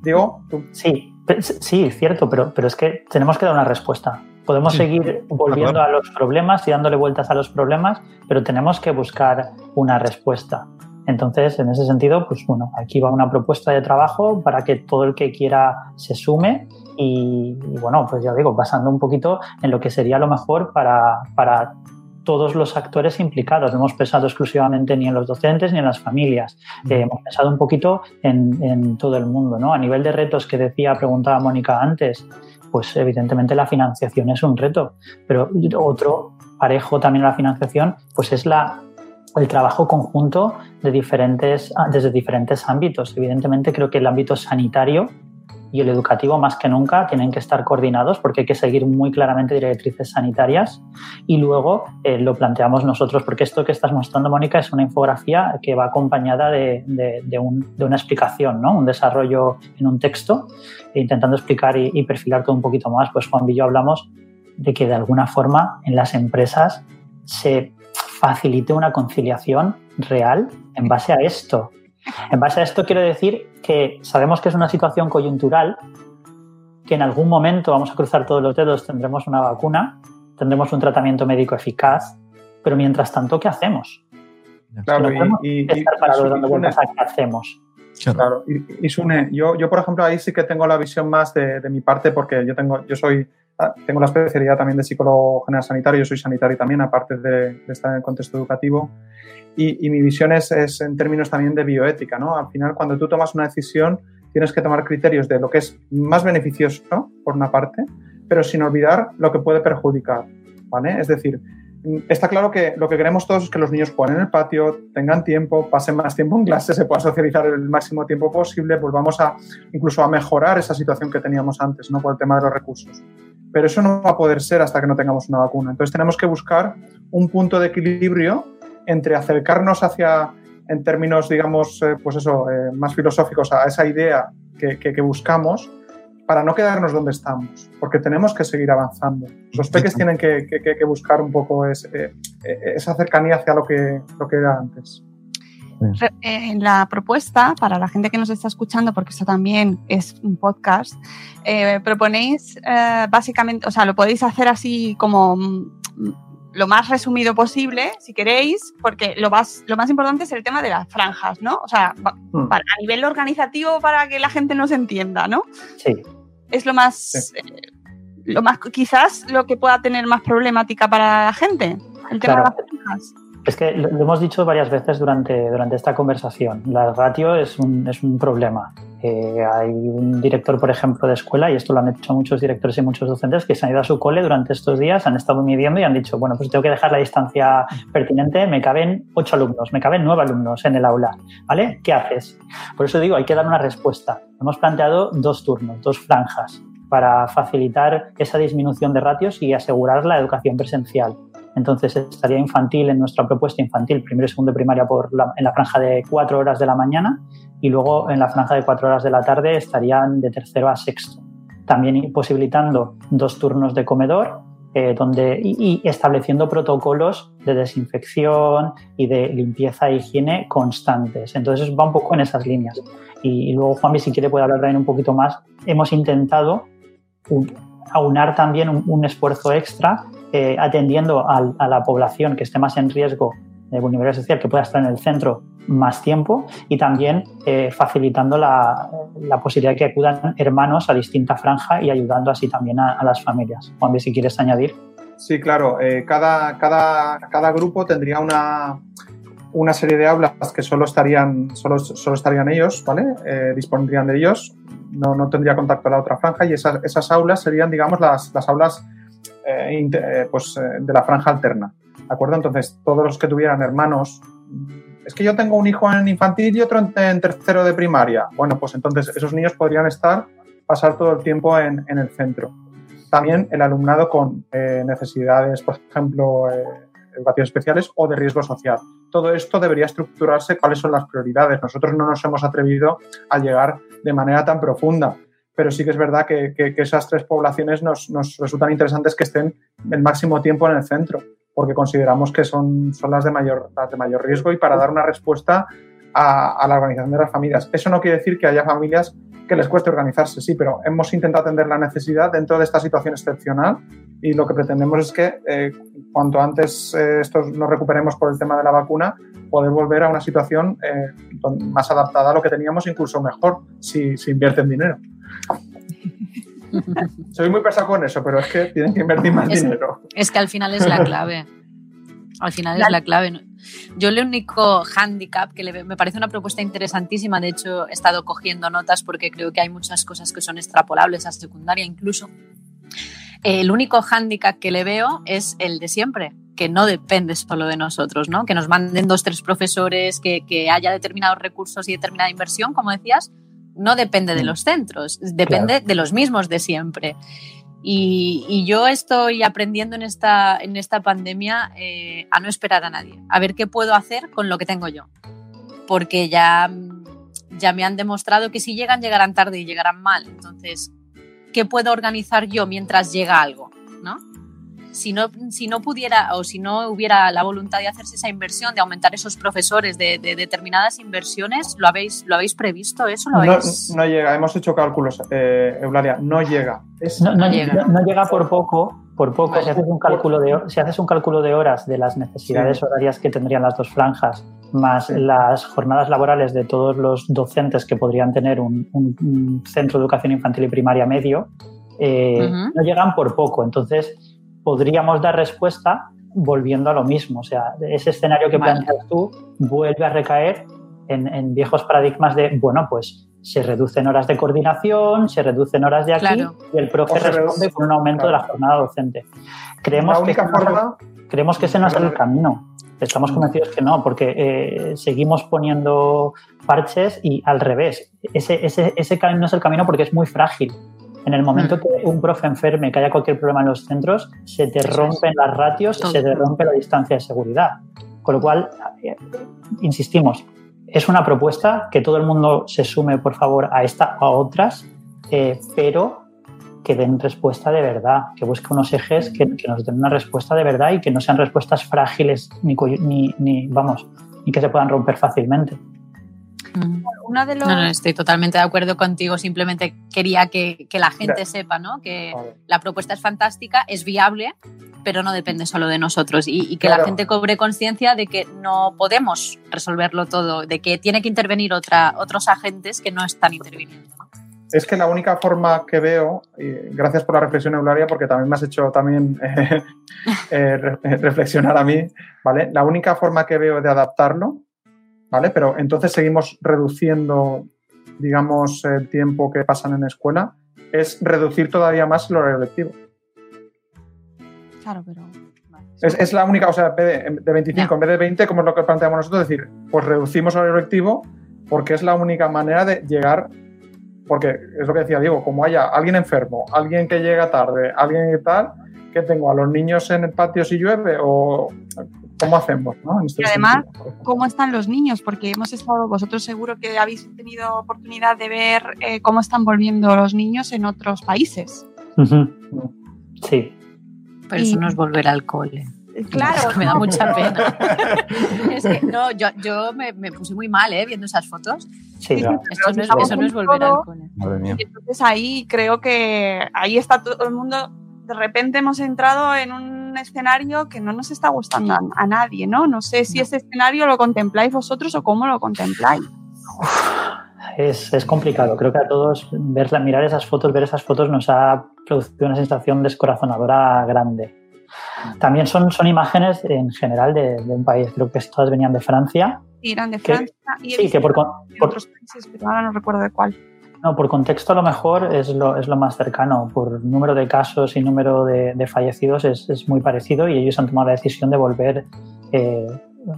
digo, Sí, sí, cierto, pero, pero es que tenemos que dar una respuesta. Podemos seguir volviendo a los problemas y dándole vueltas a los problemas, pero tenemos que buscar una respuesta. Entonces, en ese sentido, pues bueno, aquí va una propuesta de trabajo para que todo el que quiera se sume y, bueno, pues ya digo, basando un poquito en lo que sería lo mejor para, para todos los actores implicados. No hemos pensado exclusivamente ni en los docentes ni en las familias. Eh, hemos pensado un poquito en, en, todo el mundo. ¿no? A nivel de retos que decía, preguntaba Mónica antes, pues evidentemente la financiación es un reto, pero otro parejo también a la financiación, pues es la, el trabajo conjunto de diferentes, desde diferentes ámbitos. Evidentemente creo que el ámbito sanitario y el educativo más que nunca tienen que estar coordinados porque hay que seguir muy claramente directrices sanitarias y luego eh, lo planteamos nosotros porque esto que estás mostrando Mónica es una infografía que va acompañada de, de, un, de una explicación, ¿no? un desarrollo en un texto intentando explicar y, y, perfilar todo un poquito más. Pues Juan y yo hablamos de que de alguna forma en las empresas se facilite una conciliación real en base a esto. En base a esto quiero decir que sabemos que es una situación coyuntural, que en algún momento vamos a cruzar todos los dedos, tendremos una vacuna, tendremos un tratamiento médico eficaz, pero mientras tanto, ¿qué hacemos? Claro, no y, y, estar parados dando vueltas a qué hacemos. Claro, y, y Sune, yo, yo por ejemplo ahí sí que tengo la visión más de, de mi parte porque yo tengo, yo soy tengo la especialidad también de psicólogo general sanitario, yo soy sanitario también, aparte de, de estar en el contexto educativo. Y, y mi visión es, es, en términos también de bioética, ¿no? Al final, cuando tú tomas una decisión, tienes que tomar criterios de lo que es más beneficioso, ¿no? por una parte, pero sin olvidar lo que puede perjudicar, ¿vale? Es decir, está claro que lo que queremos todos es que los niños jueguen en el patio, tengan tiempo, pasen más tiempo en clase, se pueda socializar el máximo tiempo posible, pues vamos a incluso a mejorar esa situación que teníamos antes, ¿no? Por el tema de los recursos pero eso no va a poder ser hasta que no tengamos una vacuna. Entonces tenemos que buscar un punto de equilibrio entre acercarnos hacia, en términos, digamos, eh, pues eso, eh, más filosóficos, a esa idea que, que, buscamos, para no quedarnos donde estamos, porque tenemos que seguir avanzando. Los peques tienen que, que buscar un poco ese, eh, esa cercanía hacia lo que, lo que era antes. En la propuesta, para la gente que nos está escuchando, porque esto también es un podcast, eh, proponéis eh, básicamente, o sea, lo podéis hacer así como mm, lo más resumido posible, si queréis, porque lo más, lo más importante es el tema de las franjas, ¿no? O sea, mm. para, a nivel organizativo, para que la gente nos entienda, ¿no? Sí. Es lo más, sí. eh, lo más, quizás lo que pueda tener más problemática para la gente, el tema claro. de las franjas. Es que lo hemos dicho varias veces durante, durante esta conversación. La ratio es un, es un problema. Eh, hay un director, por ejemplo, de escuela, y esto lo han hecho muchos directores y muchos docentes, que se han ido a su cole durante estos días, han estado midiendo y han dicho, bueno, pues tengo que dejar la distancia pertinente, me caben ocho alumnos, me caben nueve alumnos en el aula, ¿vale? ¿Qué haces? Por eso digo, hay que dar una respuesta. Hemos planteado dos turnos, dos franjas, para facilitar esa disminución de ratios y asegurar la educación presencial. Entonces estaría infantil en nuestra propuesta infantil, primero y segundo de primaria por la, en la franja de cuatro horas de la mañana y luego en la franja de cuatro horas de la tarde estarían de tercero a sexto. También posibilitando dos turnos de comedor eh, donde, y, estableciendo protocolos de desinfección y de limpieza e higiene constantes. Entonces va un poco en esas líneas. Y, luego Juanmi, si quiere, puede hablar también un poquito más. Hemos intentado un, aunar también un esfuerzo extra eh, atendiendo a, a, la población que esté más en riesgo de vulnerabilidad social, que pueda estar en el centro más tiempo y también eh, facilitando la, la, posibilidad de que acudan hermanos a distinta franja y ayudando así también a, a las familias. Juan, si quieres añadir. Sí, claro. Eh, cada, cada, cada grupo tendría una, una serie de aulas que solo estarían, solo, solo estarían ellos, ¿vale? Eh, dispondrían de ellos, no, no, tendría contacto a la otra franja y esas, esas aulas serían, digamos, las, las aulas eh, pues, eh, de la franja alterna. ¿De acuerdo? Entonces, todos los que tuvieran hermanos, es que yo tengo un hijo en infantil y otro en, tercero de primaria. Bueno, pues entonces esos niños podrían estar, pasar todo el tiempo en, el centro. También el alumnado con eh, necesidades, por ejemplo, eh, educaciones especiales o de riesgo social. Todo esto debería estructurarse cuáles son las prioridades. Nosotros no nos hemos atrevido a llegar de manera tan profunda pero sí que es verdad que, que, que esas tres poblaciones nos, nos, resultan interesantes que estén el máximo tiempo en el centro, porque consideramos que son, son las, de mayor, las de mayor riesgo y para dar una respuesta a, a, la organización de las familias. Eso no quiere decir que haya familias que les cueste organizarse, sí, pero hemos intentado atender la necesidad dentro de esta situación excepcional y lo que pretendemos es que eh, cuanto antes eh, esto nos recuperemos por el tema de la vacuna, poder volver a una situación eh, más adaptada a lo que teníamos, incluso mejor, si, si invierten dinero. Soy muy pesado con eso, pero es que tienen que invertir más es, dinero. Es que al final es la clave. Al final es la clave. Yo el único handicap que le, me parece una propuesta interesantísima, de hecho he estado cogiendo notas porque creo que hay muchas cosas que son extrapolables a secundaria incluso. El único hándicap que le veo es el de siempre, que no depende solo de nosotros, ¿no? Que nos manden dos, tres profesores, que, que haya determinados recursos y determinada inversión, como decías, no depende de los centros, depende de los mismos de siempre. Y, yo estoy aprendiendo en esta, en esta pandemia eh, a no esperar a nadie, a ver qué puedo hacer con lo que tengo yo. Porque ya, ya me han demostrado que si llegan, llegarán tarde y llegarán mal. Entonces, ¿qué puedo organizar yo mientras llega algo? Si no, si no pudiera o si no hubiera la voluntad de hacerse esa inversión, de aumentar esos profesores de, determinadas inversiones, ¿lo habéis, ¿lo habéis previsto eso? ¿Lo no, no, llega, hemos hecho cálculos, eh, Eulalia, no llega. no, llega. no, llega. por poco, por poco. Si, haces un cálculo de, si haces un cálculo de horas de las necesidades horarias que tendrían las dos franjas, más las jornadas laborales de todos los docentes que podrían tener un, centro de educación infantil y primaria medio, eh, no llegan por poco. Entonces, podríamos dar respuesta volviendo a lo mismo. O sea, ese escenario que planteas tú vuelve a recaer en, viejos paradigmas de, bueno, pues se reducen horas de coordinación, se reducen horas de aquí y el profe responde con un aumento de la jornada docente. Creemos, que, creemos que ese no es el camino. Estamos convencidos que no, porque eh, seguimos poniendo parches y al revés. Ese, ese, ese camino es el camino porque es muy frágil. En el momento mm. que un profe enferme, que haya cualquier problema en los centros, se te rompen las ratios, se te rompe la distancia de seguridad. Con lo cual, eh, insistimos, es una propuesta que todo el mundo se sume, por favor, a esta o a otras, eh, pero que den respuesta de verdad, que busque unos ejes que, nos den una respuesta de verdad y que no sean respuestas frágiles ni, ni, ni, vamos, ni que se puedan romper fácilmente. Mm. de No, no, estoy totalmente de acuerdo contigo. Simplemente quería que, la gente sepa ¿no? que la propuesta es fantástica, es viable, pero no depende solo de nosotros. Y, que la gente cobre conciencia de que no podemos resolverlo todo, de que tiene que intervenir otra, otros agentes que no están interviniendo. Es que la única forma que veo, y gracias por la reflexión, Eularia, porque también me has hecho también eh, reflexionar a mí, ¿vale? La única forma que veo de adaptarlo ¿vale? Pero entonces seguimos reduciendo, digamos, el tiempo que pasan en escuela, es reducir todavía más el horario lectivo. Claro, pero... Es, la única, o sea, de, 25 en vez de 20, como es lo que planteamos nosotros, decir, pues reducimos el horario lectivo porque es la única manera de llegar, porque es lo que decía Diego, como haya alguien enfermo, alguien que llega tarde, alguien y tal, que tengo a los niños en el patio si llueve o cómo hacemos, ¿no? y este además, cómo están los niños, porque hemos estado, vosotros seguro que habéis tenido oportunidad de ver eh, cómo están volviendo los niños en otros países. Sí. Pero eso no es volver al cole. Claro. me da mucha pena. es que no, yo, yo me, me, puse muy mal ¿eh? viendo esas fotos. Sí, no. Esto no es, eso no es volver al cole. Entonces ahí creo que ahí está todo el mundo de repente hemos entrado en un escenario que no nos está gustando a, nadie, ¿no? No sé si ese escenario lo contempláis vosotros o cómo lo contempláis. Es, complicado. Creo que a todos verla, mirar esas fotos, ver esas fotos nos ha producido una sensación descorazonadora grande. También son, son imágenes en general de, un país. Creo que todas venían de Francia. Sí, eran de Francia. y sí, que por, otros países, pero ahora no recuerdo de cuál. No, por contexto a lo mejor es lo, es lo más cercano. Por número de casos y número de, fallecidos es, es, muy parecido y ellos han tomado la decisión de volver eh,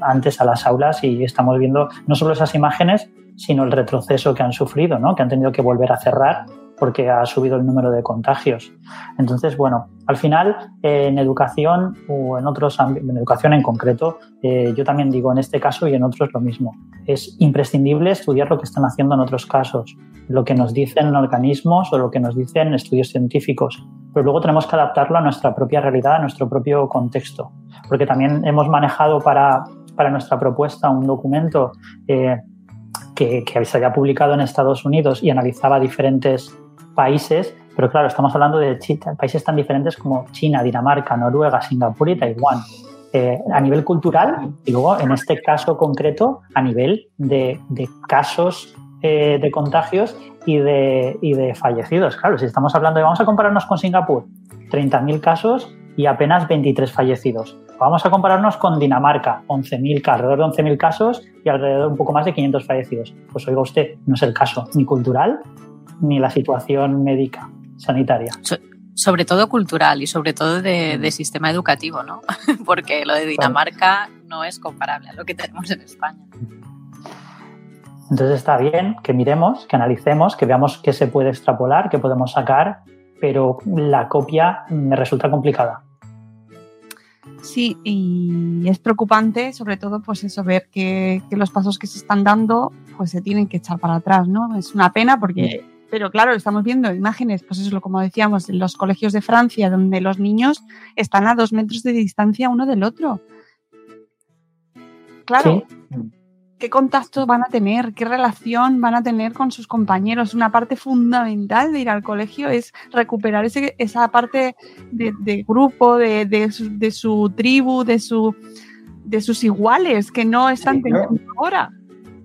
antes a las aulas y estamos viendo no solo esas imágenes, sino el retroceso que han sufrido, ¿no? que han tenido que volver a cerrar porque ha subido el número de contagios. Entonces, bueno, al final, en educación o en otros en educación en concreto, eh, yo también digo en este caso y en otros lo mismo. Es imprescindible estudiar lo que están haciendo en otros casos, lo que nos dicen organismos o lo que nos dicen estudios científicos, pero luego tenemos que adaptarlo a nuestra propia realidad, a nuestro propio contexto, porque también hemos manejado para, para nuestra propuesta un documento eh, que, que se había publicado en Estados Unidos y analizaba diferentes países, pero claro, estamos hablando de países tan diferentes como China, Dinamarca, Noruega, Singapur y Taiwán. Eh, a nivel cultural y luego, en este caso concreto, a nivel de, casos eh, de contagios y de, y de fallecidos. Claro, si estamos hablando de, vamos a compararnos con Singapur, 30.000 casos y apenas 23 fallecidos. Vamos a compararnos con Dinamarca, 11.000, alrededor de 11.000 casos y alrededor de un poco más de 500 fallecidos. Pues oiga usted, no es el caso ni cultural ni la situación médica, sanitaria. So- sobre todo cultural y sobre todo de, de sistema educativo, ¿no? Porque lo de Dinamarca no es comparable a lo que tenemos en España. Entonces está bien que miremos, que analicemos, que veamos qué se puede extrapolar, qué podemos sacar, pero la copia me resulta complicada. Sí, y es preocupante, sobre todo, pues eso, ver que, que los pasos que se están dando, pues se tienen que echar para atrás, ¿no? Es una pena porque, pero claro, estamos viendo imágenes, pues eso, como decíamos, en los colegios de Francia, donde los niños están a dos metros de distancia uno del otro. Claro, Sí. ¿Qué contacto van a tener? ¿Qué relación van a tener con sus compañeros? Una parte fundamental de ir al colegio es recuperar ese- esa parte de, de grupo, de, de su, de su tribu, de, su, de sus iguales que no están Sí, yo- teniendo ahora.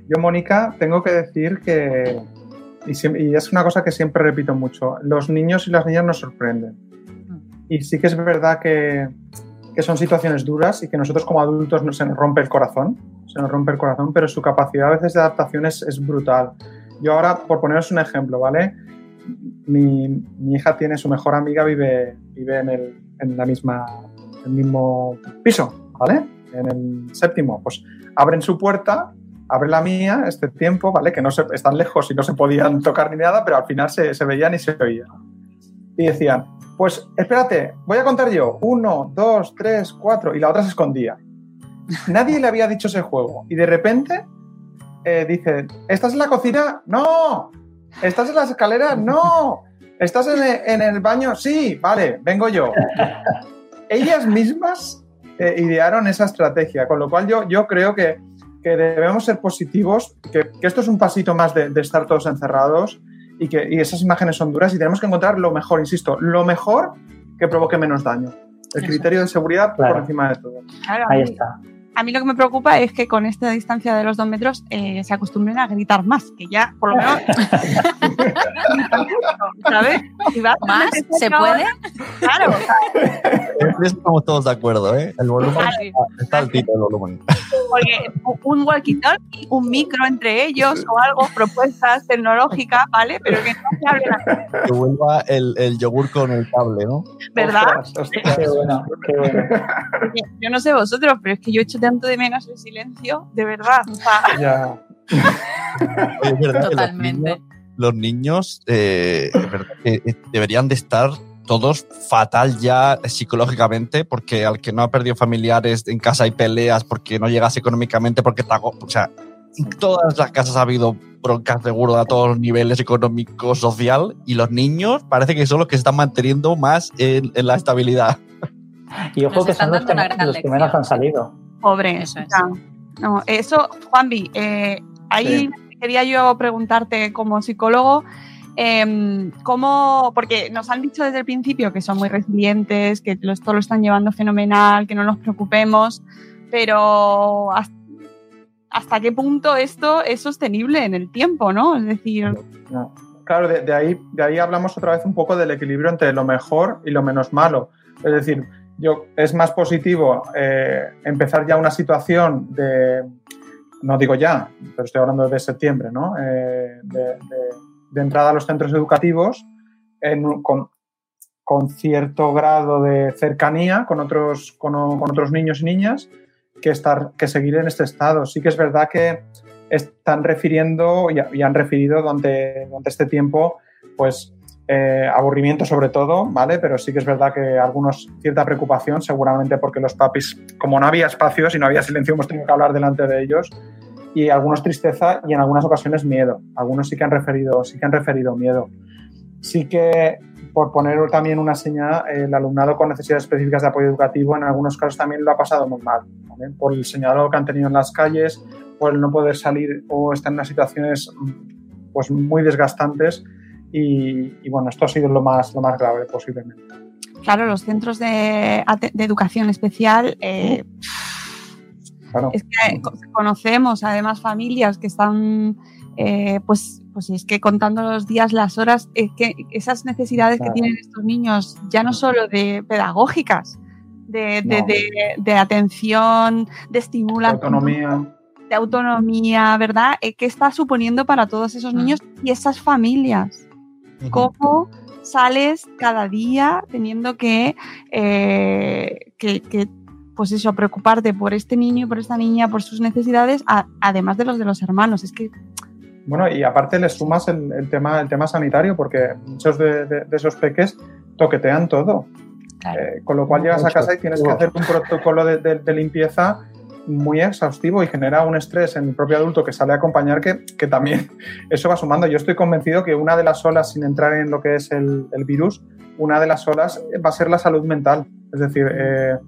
Yo, Mónica, tengo que decir que, y, es una cosa que siempre repito mucho, los niños y las niñas nos sorprenden. Y sí que es verdad que, que son situaciones duras y que nosotros como adultos nos, se nos rompe el corazón, se nos rompe el corazón, pero su capacidad a veces de adaptación es, es brutal. Yo ahora, por poneros un ejemplo, ¿vale? Mi, mi hija tiene su mejor amiga, vive, vive en, el, en la misma, mismo piso, ¿vale? En el séptimo. Pues abren su puerta, abre la mía este tiempo, ¿vale? Que no se, están lejos y no se podían tocar ni nada, pero al final se, se veían y se oían. Y decían, pues espérate, voy a contar yo. Uno, dos, tres, cuatro. Y la otra se escondía. Nadie le había dicho ese juego. Y de repente eh, dice, ¿estás en la cocina? No. ¿Estás en las escaleras? No. ¿Estás en el, en el baño? Sí, vale, vengo yo. Ellas mismas eh, idearon esa estrategia, con lo cual yo, yo creo que, que debemos ser positivos, que, esto es un pasito más de estar todos encerrados y que y esas imágenes son duras y tenemos que encontrar lo mejor, insisto, lo mejor que provoque menos daño. El Eso. criterio de seguridad Claro. por encima de todo. Claro, Ahí está. A mí lo que me preocupa es que con esta distancia de los dos metros eh, se acostumbren a gritar más, que ya por lo menos. ¿Sabes? Si vas ¿Más? ¿Se puede? Claro, En eso estamos todos de acuerdo, ¿eh? El volumen Vale. está, está altito, el volumen. porque un walkie-talkie, un micro entre ellos o algo, propuestas tecnológicas, ¿vale? Pero que no se hablen Que vuelva el, el yogur con el cable, ¿no? ¿verdad? Ostras, ostras. Qué bueno, qué bueno. Yo no sé vosotros, pero es que yo echo tanto de menos el silencio, de verdad. O sea, Ya. Es verdad que los Totalmente. niños- Los niños, eh, es verdad que, eh, deberían de estar todos fatal ya psicológicamente, porque al que no ha perdido familiares en casa hay peleas, porque no llegas económicamente, porque te hago, o sea, en todas las casas ha habido broncas seguro a todos los niveles económico, social, y los niños parece que son los que se están manteniendo más en, en la estabilidad. Y ojo Nos que están son los que, los primeros lección, han salido. Pobre. Eso es. no, eso, Juanvi, eh, ahí quería yo preguntarte como psicólogo, em, ¿cómo? Porque nos han dicho desde el principio que son muy resilientes, que lo- esto lo están llevando fenomenal, que no nos preocupemos, pero ¿hasta, hasta qué punto esto es sostenible en el tiempo, no? Es decir, No. Claro, de, de ahí, de ahí hablamos otra vez un poco del equilibrio entre lo mejor y lo menos malo. Es decir, yo, es más positivo eh, empezar ya una situación de, no digo ya, pero estoy hablando de septiembre, ¿no? Eh, de, de- entrada a los centros educativos en con, con cierto grado de cercanía con otros, con, otros niños y niñas que, estar, que seguir en este estado. Sí que es verdad que están refiriendo y, han referido durante este tiempo, pues eh, aburrimiento sobre todo, ¿vale? Pero sí que es verdad que algunos cierta preocupación, seguramente porque los papis, como no había espacios y no había silencio, hemos tenido que hablar delante de ellos. Y algunos tristeza y en algunas ocasiones miedo. Algunos sí que han referido, sí que han referido miedo. Sí que, por poner también una señal, el alumnado con necesidades específicas de apoyo educativo en algunos casos también lo ha pasado muy mal. Por el señalado que han tenido en las calles, por el no poder salir o estar en unas situaciones pues, muy desgastantes. Y, y, bueno, esto ha sido lo más, lo más grave posiblemente. claro, los centros de, de educación especial... eh, Claro. Es que co- conocemos además familias que están, eh, pues pues es que contando los días, las horas, es que esas necesidades que tienen estos niños, ya no solo de pedagógicas, de, de- No. de- de atención, de estimulación, autonomía. de autonomía, ¿verdad? Eh, ¿Qué está suponiendo para todos esos niños y esas familias? ¿Cómo sales cada día teniendo que, eh, que, que, pues eso, preocuparte por este niño y por esta niña, por sus necesidades, a- además de los de los hermanos? Es que Bueno, y aparte le sumas el, el tema, el tema sanitario, porque muchos de, de- de esos peques toquetean todo. Claro. Eh, con lo cual llegas a casa y tienes que hacer un protocolo de, de- de limpieza muy exhaustivo y genera un estrés en el propio adulto que sale a acompañar que, que también eso va sumando. Yo estoy convencido que una de las olas, sin entrar en lo que es el, el virus, una de las olas va a ser la salud mental. Es decir, eh,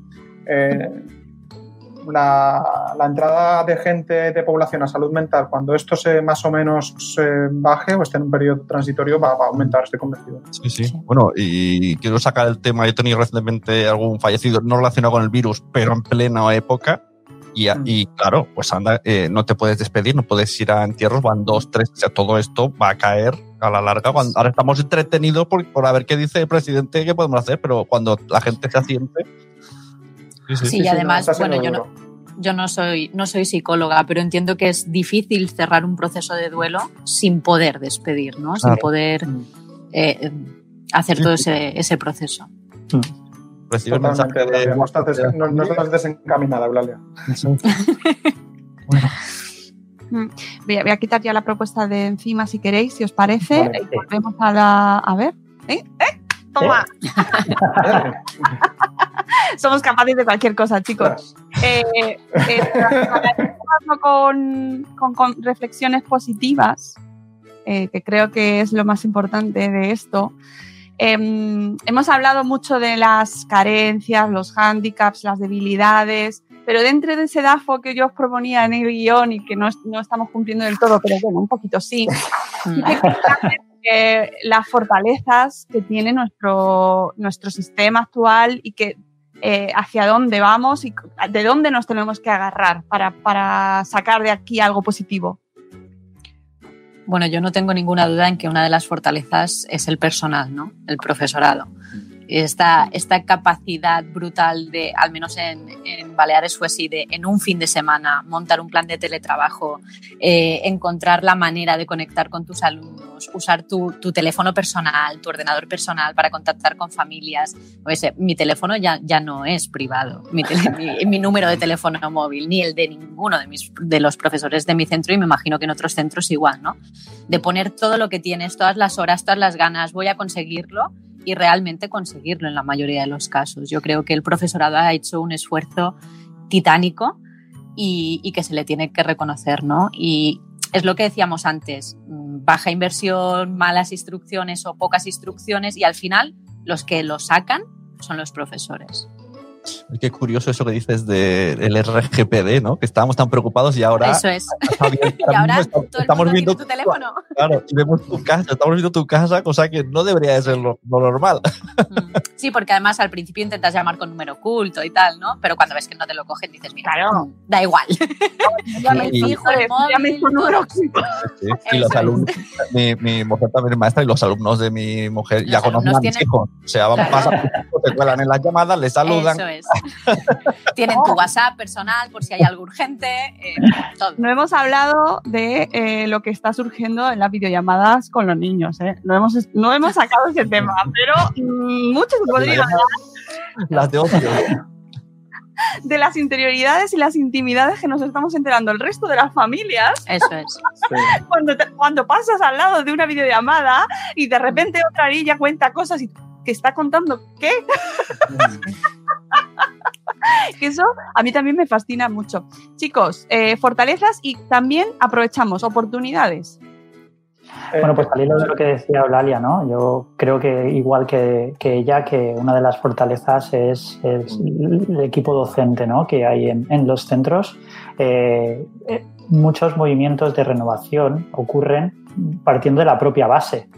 eh, la, la entrada de gente de población a salud mental, cuando esto se más o menos se baje o esté en un periodo transitorio, va, va a aumentar, estoy convencido. Sí, sí. Bueno, y quiero sacar el tema. Yo he tenido recientemente algún fallecido, no relacionado con el virus, pero en plena época. Y, a- Mm. y claro, pues anda, eh, no te puedes despedir, no puedes ir a entierros, van dos, tres, o sea, todo esto va a caer a la larga. Cuando, ahora estamos entretenidos por, por a ver qué dice el presidente, qué podemos hacer, pero cuando la gente se asiente. Sí, sí. Sí, Sí, y además, no, bueno, yo no, yo no soy, no soy psicóloga, pero entiendo que es difícil cerrar un proceso de duelo sin poder despedir, ¿no? Sin Claro. poder eh, hacer todo ese, ese proceso. Recibo el mensaje Totalmente, de. Eulalia, no estás, des- no- no estás desencaminada, Eulalia. voy a, voy a quitar ya la propuesta de encima si queréis, si os parece. Vale, y volvemos a la. A ver. ¿Eh? ¿Eh? Toma. Somos capaces de cualquier cosa, chicos. Eh, eh, con- con reflexiones positivas, eh, que creo que es lo más importante de esto. Em, hemos hablado mucho de las carencias, los hándicaps, las debilidades, pero dentro de ese DAFO que yo os proponía en el guion y que no, no estamos cumpliendo del todo, pero bueno, un poquito sí, que que las fortalezas que tiene nuestro, nuestro sistema actual y que eh, hacia dónde vamos y de dónde nos tenemos que agarrar para, para sacar de aquí algo positivo. Bueno, yo no tengo ninguna duda en que una de las fortalezas es el personal, ¿no? El profesorado. Esta, esta capacidad brutal de, al menos en, en Baleares fue así, de en un fin de semana montar un plan de teletrabajo, eh, encontrar la manera de conectar con tus alumnos, usar tu, tu teléfono personal, tu ordenador personal para contactar con familias. O ese, mi teléfono ya, ya no es privado, mi- mi número de teléfono móvil, ni el de ninguno de, mis, de los profesores de mi centro y me imagino que en otros centros igual, ¿no? De poner todo lo que tienes, todas las horas, todas las ganas, voy a conseguirlo y realmente conseguirlo en la mayoría de los casos. Yo creo que el profesorado ha hecho un esfuerzo titánico y, que se le tiene que reconocer, ¿no? Y es lo que decíamos antes, mm, baja inversión, malas instrucciones o pocas instrucciones y al final los que lo sacan son los profesores. Qué curioso eso que dices del RGPD, ¿no? Que estábamos tan preocupados y ahora. Eso es. Y ahora estamos todo el estamos mundo viendo tiene tu teléfono. Claro, y vemos tu casa, estamos viendo tu casa, cosa que no debería de ser lo, lo normal. Mm. Sí, porque además al principio intentas llamar con número oculto y tal, ¿no? Pero cuando ves que no te lo cogen dices, mira, Claro. mm, da igual. Llame Y- fijo, el llame móvil, con número todo. Sí, Y los alumnos, mi, mi mujer también es maestra y los alumnos de mi mujer ya conocen a mis tienen- hijos. O sea, van, Claro. hijos, se cuelan en las llamadas, les saludan. Eso es. Tienen tu WhatsApp personal por si hay algo urgente, eh, todo. No hemos hablado de eh, lo que está surgiendo en las videollamadas con los niños. ¿eh? No, hemos, no hemos sacado ese tema, pero mm, mucho se podría hablar Las de ocio. de las interioridades y las intimidades que nos estamos enterando el resto de las familias Eso es. Sí. cuando, te- cuando pasas al lado de una videollamada y de repente otra niña cuenta cosas y que está contando qué. Que eso a mí también me fascina mucho. Chicos, eh, fortalezas y también aprovechamos oportunidades. Eh, Bueno, pues al hilo de lo que decía Eulalia, ¿no? Yo creo que igual que, que ella, que una de las fortalezas es, es el equipo docente ¿no? que hay en, en los centros. Eh, eh, muchos movimientos de renovación ocurren partiendo de la propia base.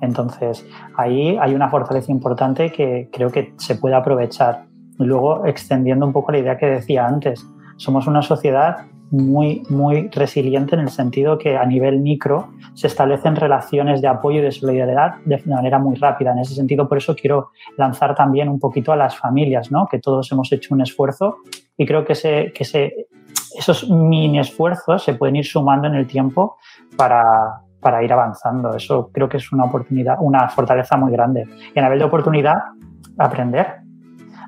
Entonces, ahí hay una fortaleza importante que creo que se puede aprovechar. Y luego, extendiendo un poco la idea que decía antes, somos una sociedad muy, muy resiliente en el sentido que a nivel micro se establecen relaciones de apoyo y de solidaridad de manera muy rápida. En ese sentido, por eso quiero lanzar también un poquito a las familias, ¿no? que todos hemos hecho un esfuerzo y creo que, se, que se, esos mini esfuerzos se pueden ir sumando en el tiempo para, para ir avanzando. Eso creo que es una oportunidad, una fortaleza muy grande. Y a nivel de oportunidad, aprender.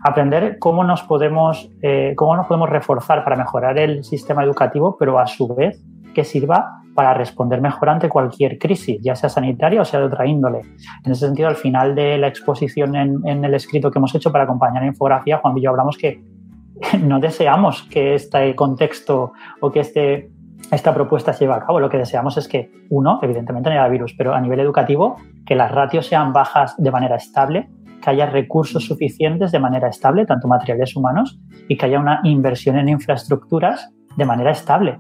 Aprender cómo nos podemos, eh, cómo nos podemos reforzar para mejorar el sistema educativo, pero a su vez que sirva para responder mejor ante cualquier crisis, ya sea sanitaria o sea de otra índole. En ese sentido, al final de la exposición en, el escrito que hemos hecho para acompañar la infografía, Juan y yo hablamos que no deseamos que este contexto o que este esta propuesta se lleva a cabo. Lo que deseamos es que, uno, evidentemente no haya virus, pero a nivel educativo, que las ratios sean bajas de manera estable, que haya recursos suficientes de manera estable, tanto materiales humanos, y que haya una inversión en infraestructuras de manera estable.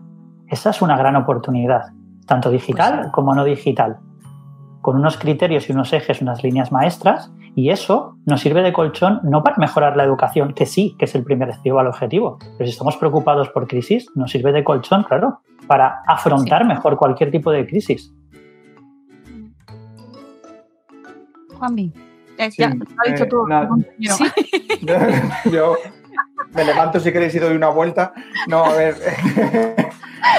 Esa es una gran oportunidad, tanto digital pues como no digital, con unos criterios y unos ejes, unas líneas maestras, y eso nos sirve de colchón no para mejorar la educación, que sí, que es el primer al objetivo, pero si estamos preocupados por crisis, nos sirve de colchón, claro, para afrontar mejor cualquier tipo de crisis. Eh, ya, ha dicho eh, tú. nada. Yo me levanto si queréis y doy una vuelta. No, a ver.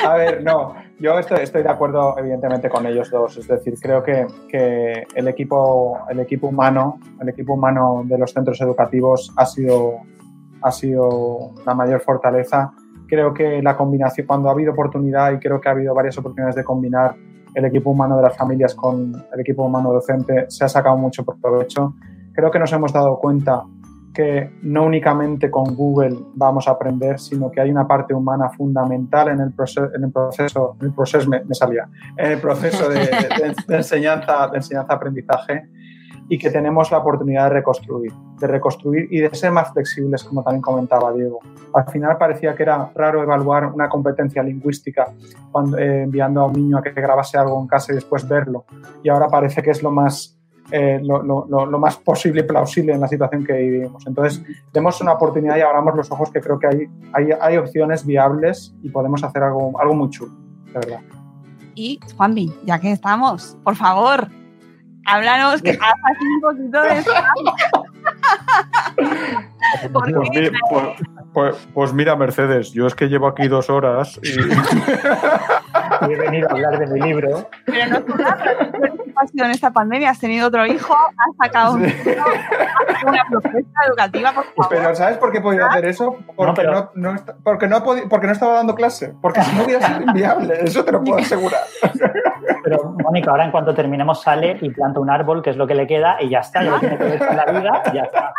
a ver, no. Yo estoy, estoy, de acuerdo, evidentemente, con ellos dos. Es decir, creo que, que, el, equipo, el equipo humano, el equipo humano de los centros educativos ha sido, ha sido la mayor fortaleza creo que la combinación, cuando ha habido oportunidad y creo que ha habido varias oportunidades de combinar el equipo humano de las familias con el equipo humano docente, se ha sacado mucho por provecho. Creo que nos hemos dado cuenta que no únicamente con Google vamos a aprender, sino que hay una parte humana fundamental en el, proceso, en el proceso, en el proceso me, salía, en el proceso de, de, de enseñanza, de enseñanza-aprendizaje y que tenemos la oportunidad de reconstruir, de reconstruir y de ser más flexibles, como también comentaba Diego. Al final parecía que era raro evaluar una competencia lingüística cuando, eh, enviando a un niño a que grabase algo en casa y después verlo. Y ahora parece que es lo más, eh, lo, más posible y plausible en la situación que vivimos. Entonces, demos una oportunidad y abramos los ojos que creo que hay, hay, hay opciones viables y podemos hacer algo, algo muy chulo, de verdad. Y, Juanvi, ya que estamos, por favor, Háblanos, que hagas un poquito de pues, mira, pues, pues, pues, mira, Mercedes, yo es que llevo aquí dos horas y... y he venido a hablar de mi libro. Pero no es una en esta pandemia. Has tenido otro hijo, has sacado un libro, has una propuesta educativa, por favor. Pero ¿sabes por qué he podido hacer eso? Porque no, pero... no, no, porque, no podido, porque no estaba dando clase. Porque si no hubiera sido inviable, eso te lo puedo asegurar. Pero, Mónica, ahora en cuanto terminemos sale y planta un árbol, que es lo que le queda, y ya está, ya lo tiene que ver con la vida, ya está.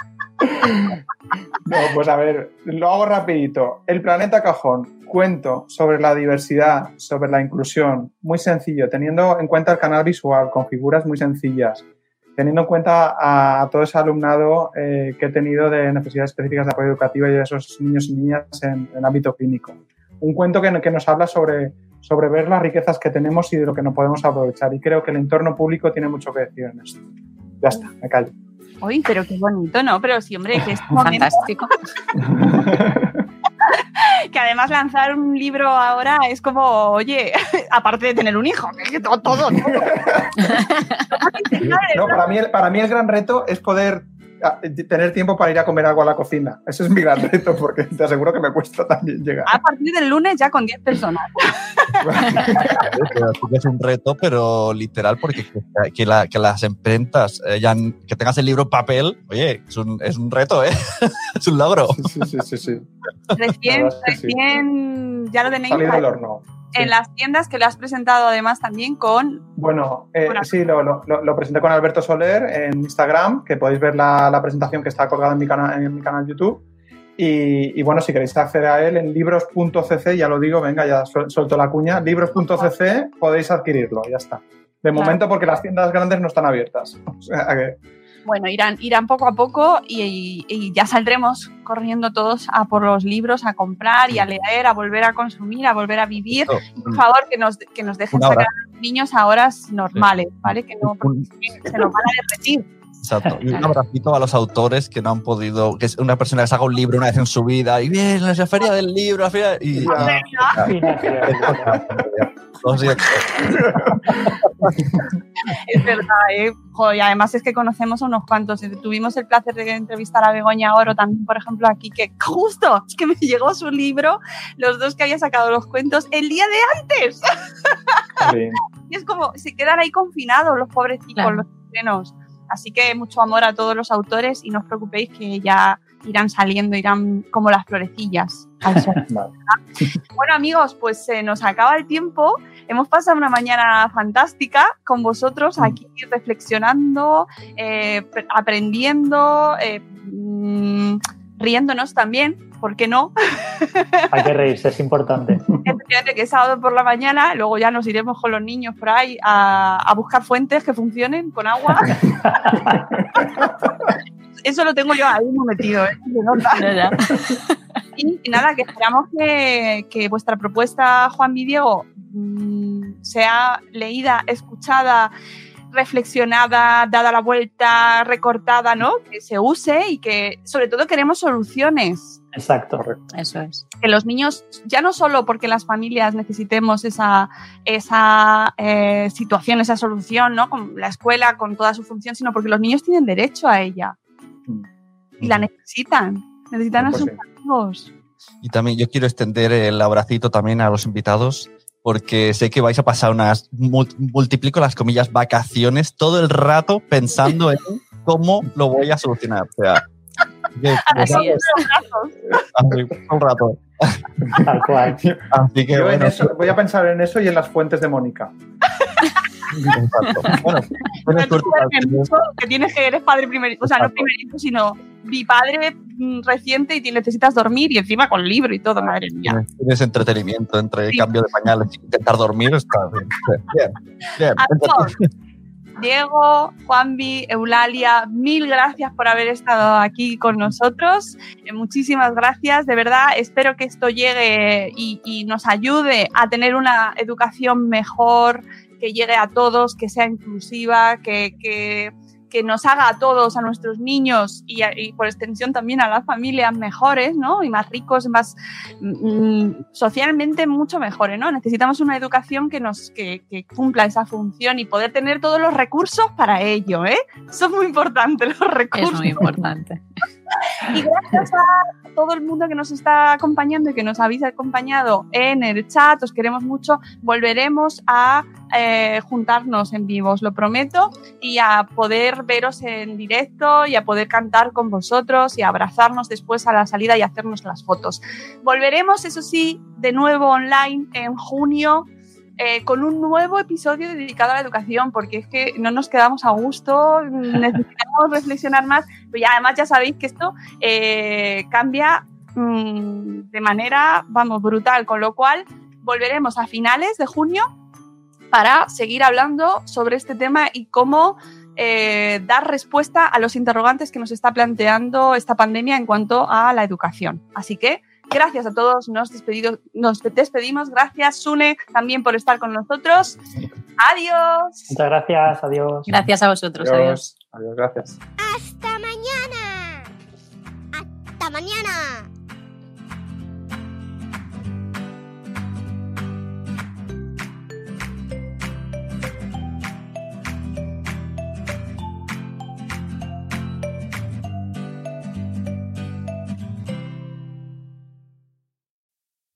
No, pues a ver, lo hago rapidito. El planeta cajón, cuento sobre la diversidad, sobre la inclusión, muy sencillo, teniendo en cuenta el canal visual, con figuras muy sencillas, teniendo en cuenta a, todo ese alumnado eh, que he tenido de necesidades específicas de apoyo educativo y de esos niños y niñas en, ámbito clínico. Un cuento que nos habla sobre, sobre ver las riquezas que tenemos y de lo que no podemos aprovechar. Y creo que el entorno público tiene mucho que decir en esto. Ya está, me callo. Uy, pero qué bonito, ¿no? Pero sí, hombre, que es fantástico. que además lanzar un libro ahora es como, oye, aparte de tener un hijo, que todo, todo. todo. no, para mí, para mí el gran reto es poder tener tiempo para ir a comer algo a la cocina. Ese es mi gran reto, porque te aseguro que me cuesta también llegar. A partir del lunes ya con 10 personas. es un reto, pero literal, porque que, que, la, que las imprentas, eh, ya, que tengas el libro en papel, oye, es un, es un reto, ¿eh? es un logro. Sí, sí, sí. sí. Recién, recién, ya lo tenéis. Salido del horno. En las tiendas que lo has presentado además también con... Bueno, eh, sí, lo, lo, lo, presenté con Alberto Soler en Instagram, que podéis ver la, la presentación que está colgada en mi, canal, en mi canal YouTube. Y, y, bueno, si queréis acceder a él en libros.cc, ya lo digo, venga, ya suelto la cuña, libros.cc podéis adquirirlo, ya está. De claro. momento porque las tiendas grandes no están abiertas. O sea que... Bueno, irán, irán poco a poco y, y, ya saldremos corriendo todos a por los libros, a comprar y a leer, a volver a consumir, a volver a vivir. Oh, por favor, que nos, que nos dejen sacar a los niños a horas normales, ¿vale? Que no, porque se nos van a derretir. Exacto. Y un abracito a los autores que no han podido, que es una persona que saca un libro una vez en su vida y bien, la feria del libro, la feria, y, siento. es verdad, ¿eh? Joder, y además es que conocemos a unos cuantos. Tuvimos el placer de entrevistar a Begoña Oro también, por ejemplo, aquí, que justo es que me llegó su libro, los dos que había sacado los cuentos, el día de antes. y es como, se quedan ahí confinados los pobrecitos, claro. los chilenos. Así que mucho amor a todos los autores y no os preocupéis que ya irán saliendo, irán como las florecillas. bueno amigos, pues se nos acaba el tiempo. Hemos pasado una mañana fantástica con vosotros mm. aquí reflexionando, eh, aprendiendo, eh, mm, riéndonos también, ¿por qué no? Hay que reírse, es importante. Efectivamente, que es sábado por la mañana, luego ya nos iremos con los niños por ahí a, a buscar fuentes que funcionen con agua. Eso lo tengo yo ahí muy metido. ¿eh? y, nada, que esperamos que, que vuestra propuesta, Juan y Diego, mmm, sea leída, escuchada reflexionada, dada la vuelta, recortada, ¿no? Que se use y que sobre todo queremos soluciones. Exacto. Eso es. Que los niños, ya no solo porque las familias necesitemos esa, esa eh, situación, esa solución, ¿no? Con la escuela, con toda su función, sino porque los niños tienen derecho a ella. Y la necesitan. Necesitan pues a sus sí. amigos. Y también yo quiero extender el abracito también a los invitados porque sé que vais a pasar unas, multiplico las comillas, vacaciones todo el rato pensando en cómo lo voy a solucionar. O sea, de, Así es. Así, un rato. Tal cual. Así que, Yo bueno, en eso, voy a pensar en eso y en las fuentes de Mónica. Exacto. Bueno, tienes que tienes que eres padre primerizo, o sea, no primerizo, sino mi padre mm, reciente y te necesitas dormir y encima con libro y todo, madre mía. Tienes, entretenimiento entre sí. cambio de pañales y intentar dormir, está bien. Bien, bien. Diego, Juanvi, Eulalia, mil gracias por haber estado aquí con nosotros. Eh, muchísimas gracias, de verdad. Espero que esto llegue y, y, nos ayude a tener una educación mejor, que llegue a todos, que sea inclusiva, que, que, que nos haga a todos, a nuestros niños y, a, y, por extensión también a las familias mejores, ¿no? Y más ricos, más mm, socialmente mucho mejores, ¿no? Necesitamos una educación que nos que, que, cumpla esa función y poder tener todos los recursos para ello, ¿eh? Eso es muy importante, los recursos. Es muy importante. Y gracias a todo el mundo que nos está acompañando y que nos habéis acompañado en el chat, os queremos mucho. Volveremos a eh, juntarnos en vivo, os lo prometo, y a poder veros en directo y a poder cantar con vosotros y abrazarnos después a la salida y hacernos las fotos. Volveremos, eso sí, de nuevo online en junio. Eh, con un nuevo episodio dedicado a la educación, porque es que no nos quedamos a gusto, necesitamos reflexionar más, pero ya, además ya sabéis que esto eh, cambia mmm, de manera, vamos, brutal, con lo cual volveremos a finales de junio para seguir hablando sobre este tema y cómo eh, dar respuesta a los interrogantes que nos está planteando esta pandemia en cuanto a la educación. Así que gracias a todos, nos, despedido, nos despedimos. Gracias, Sune, también por estar con nosotros. Adiós. Muchas gracias, adiós. Gracias a vosotros, adiós. Adiós, adiós gracias. Hasta mañana.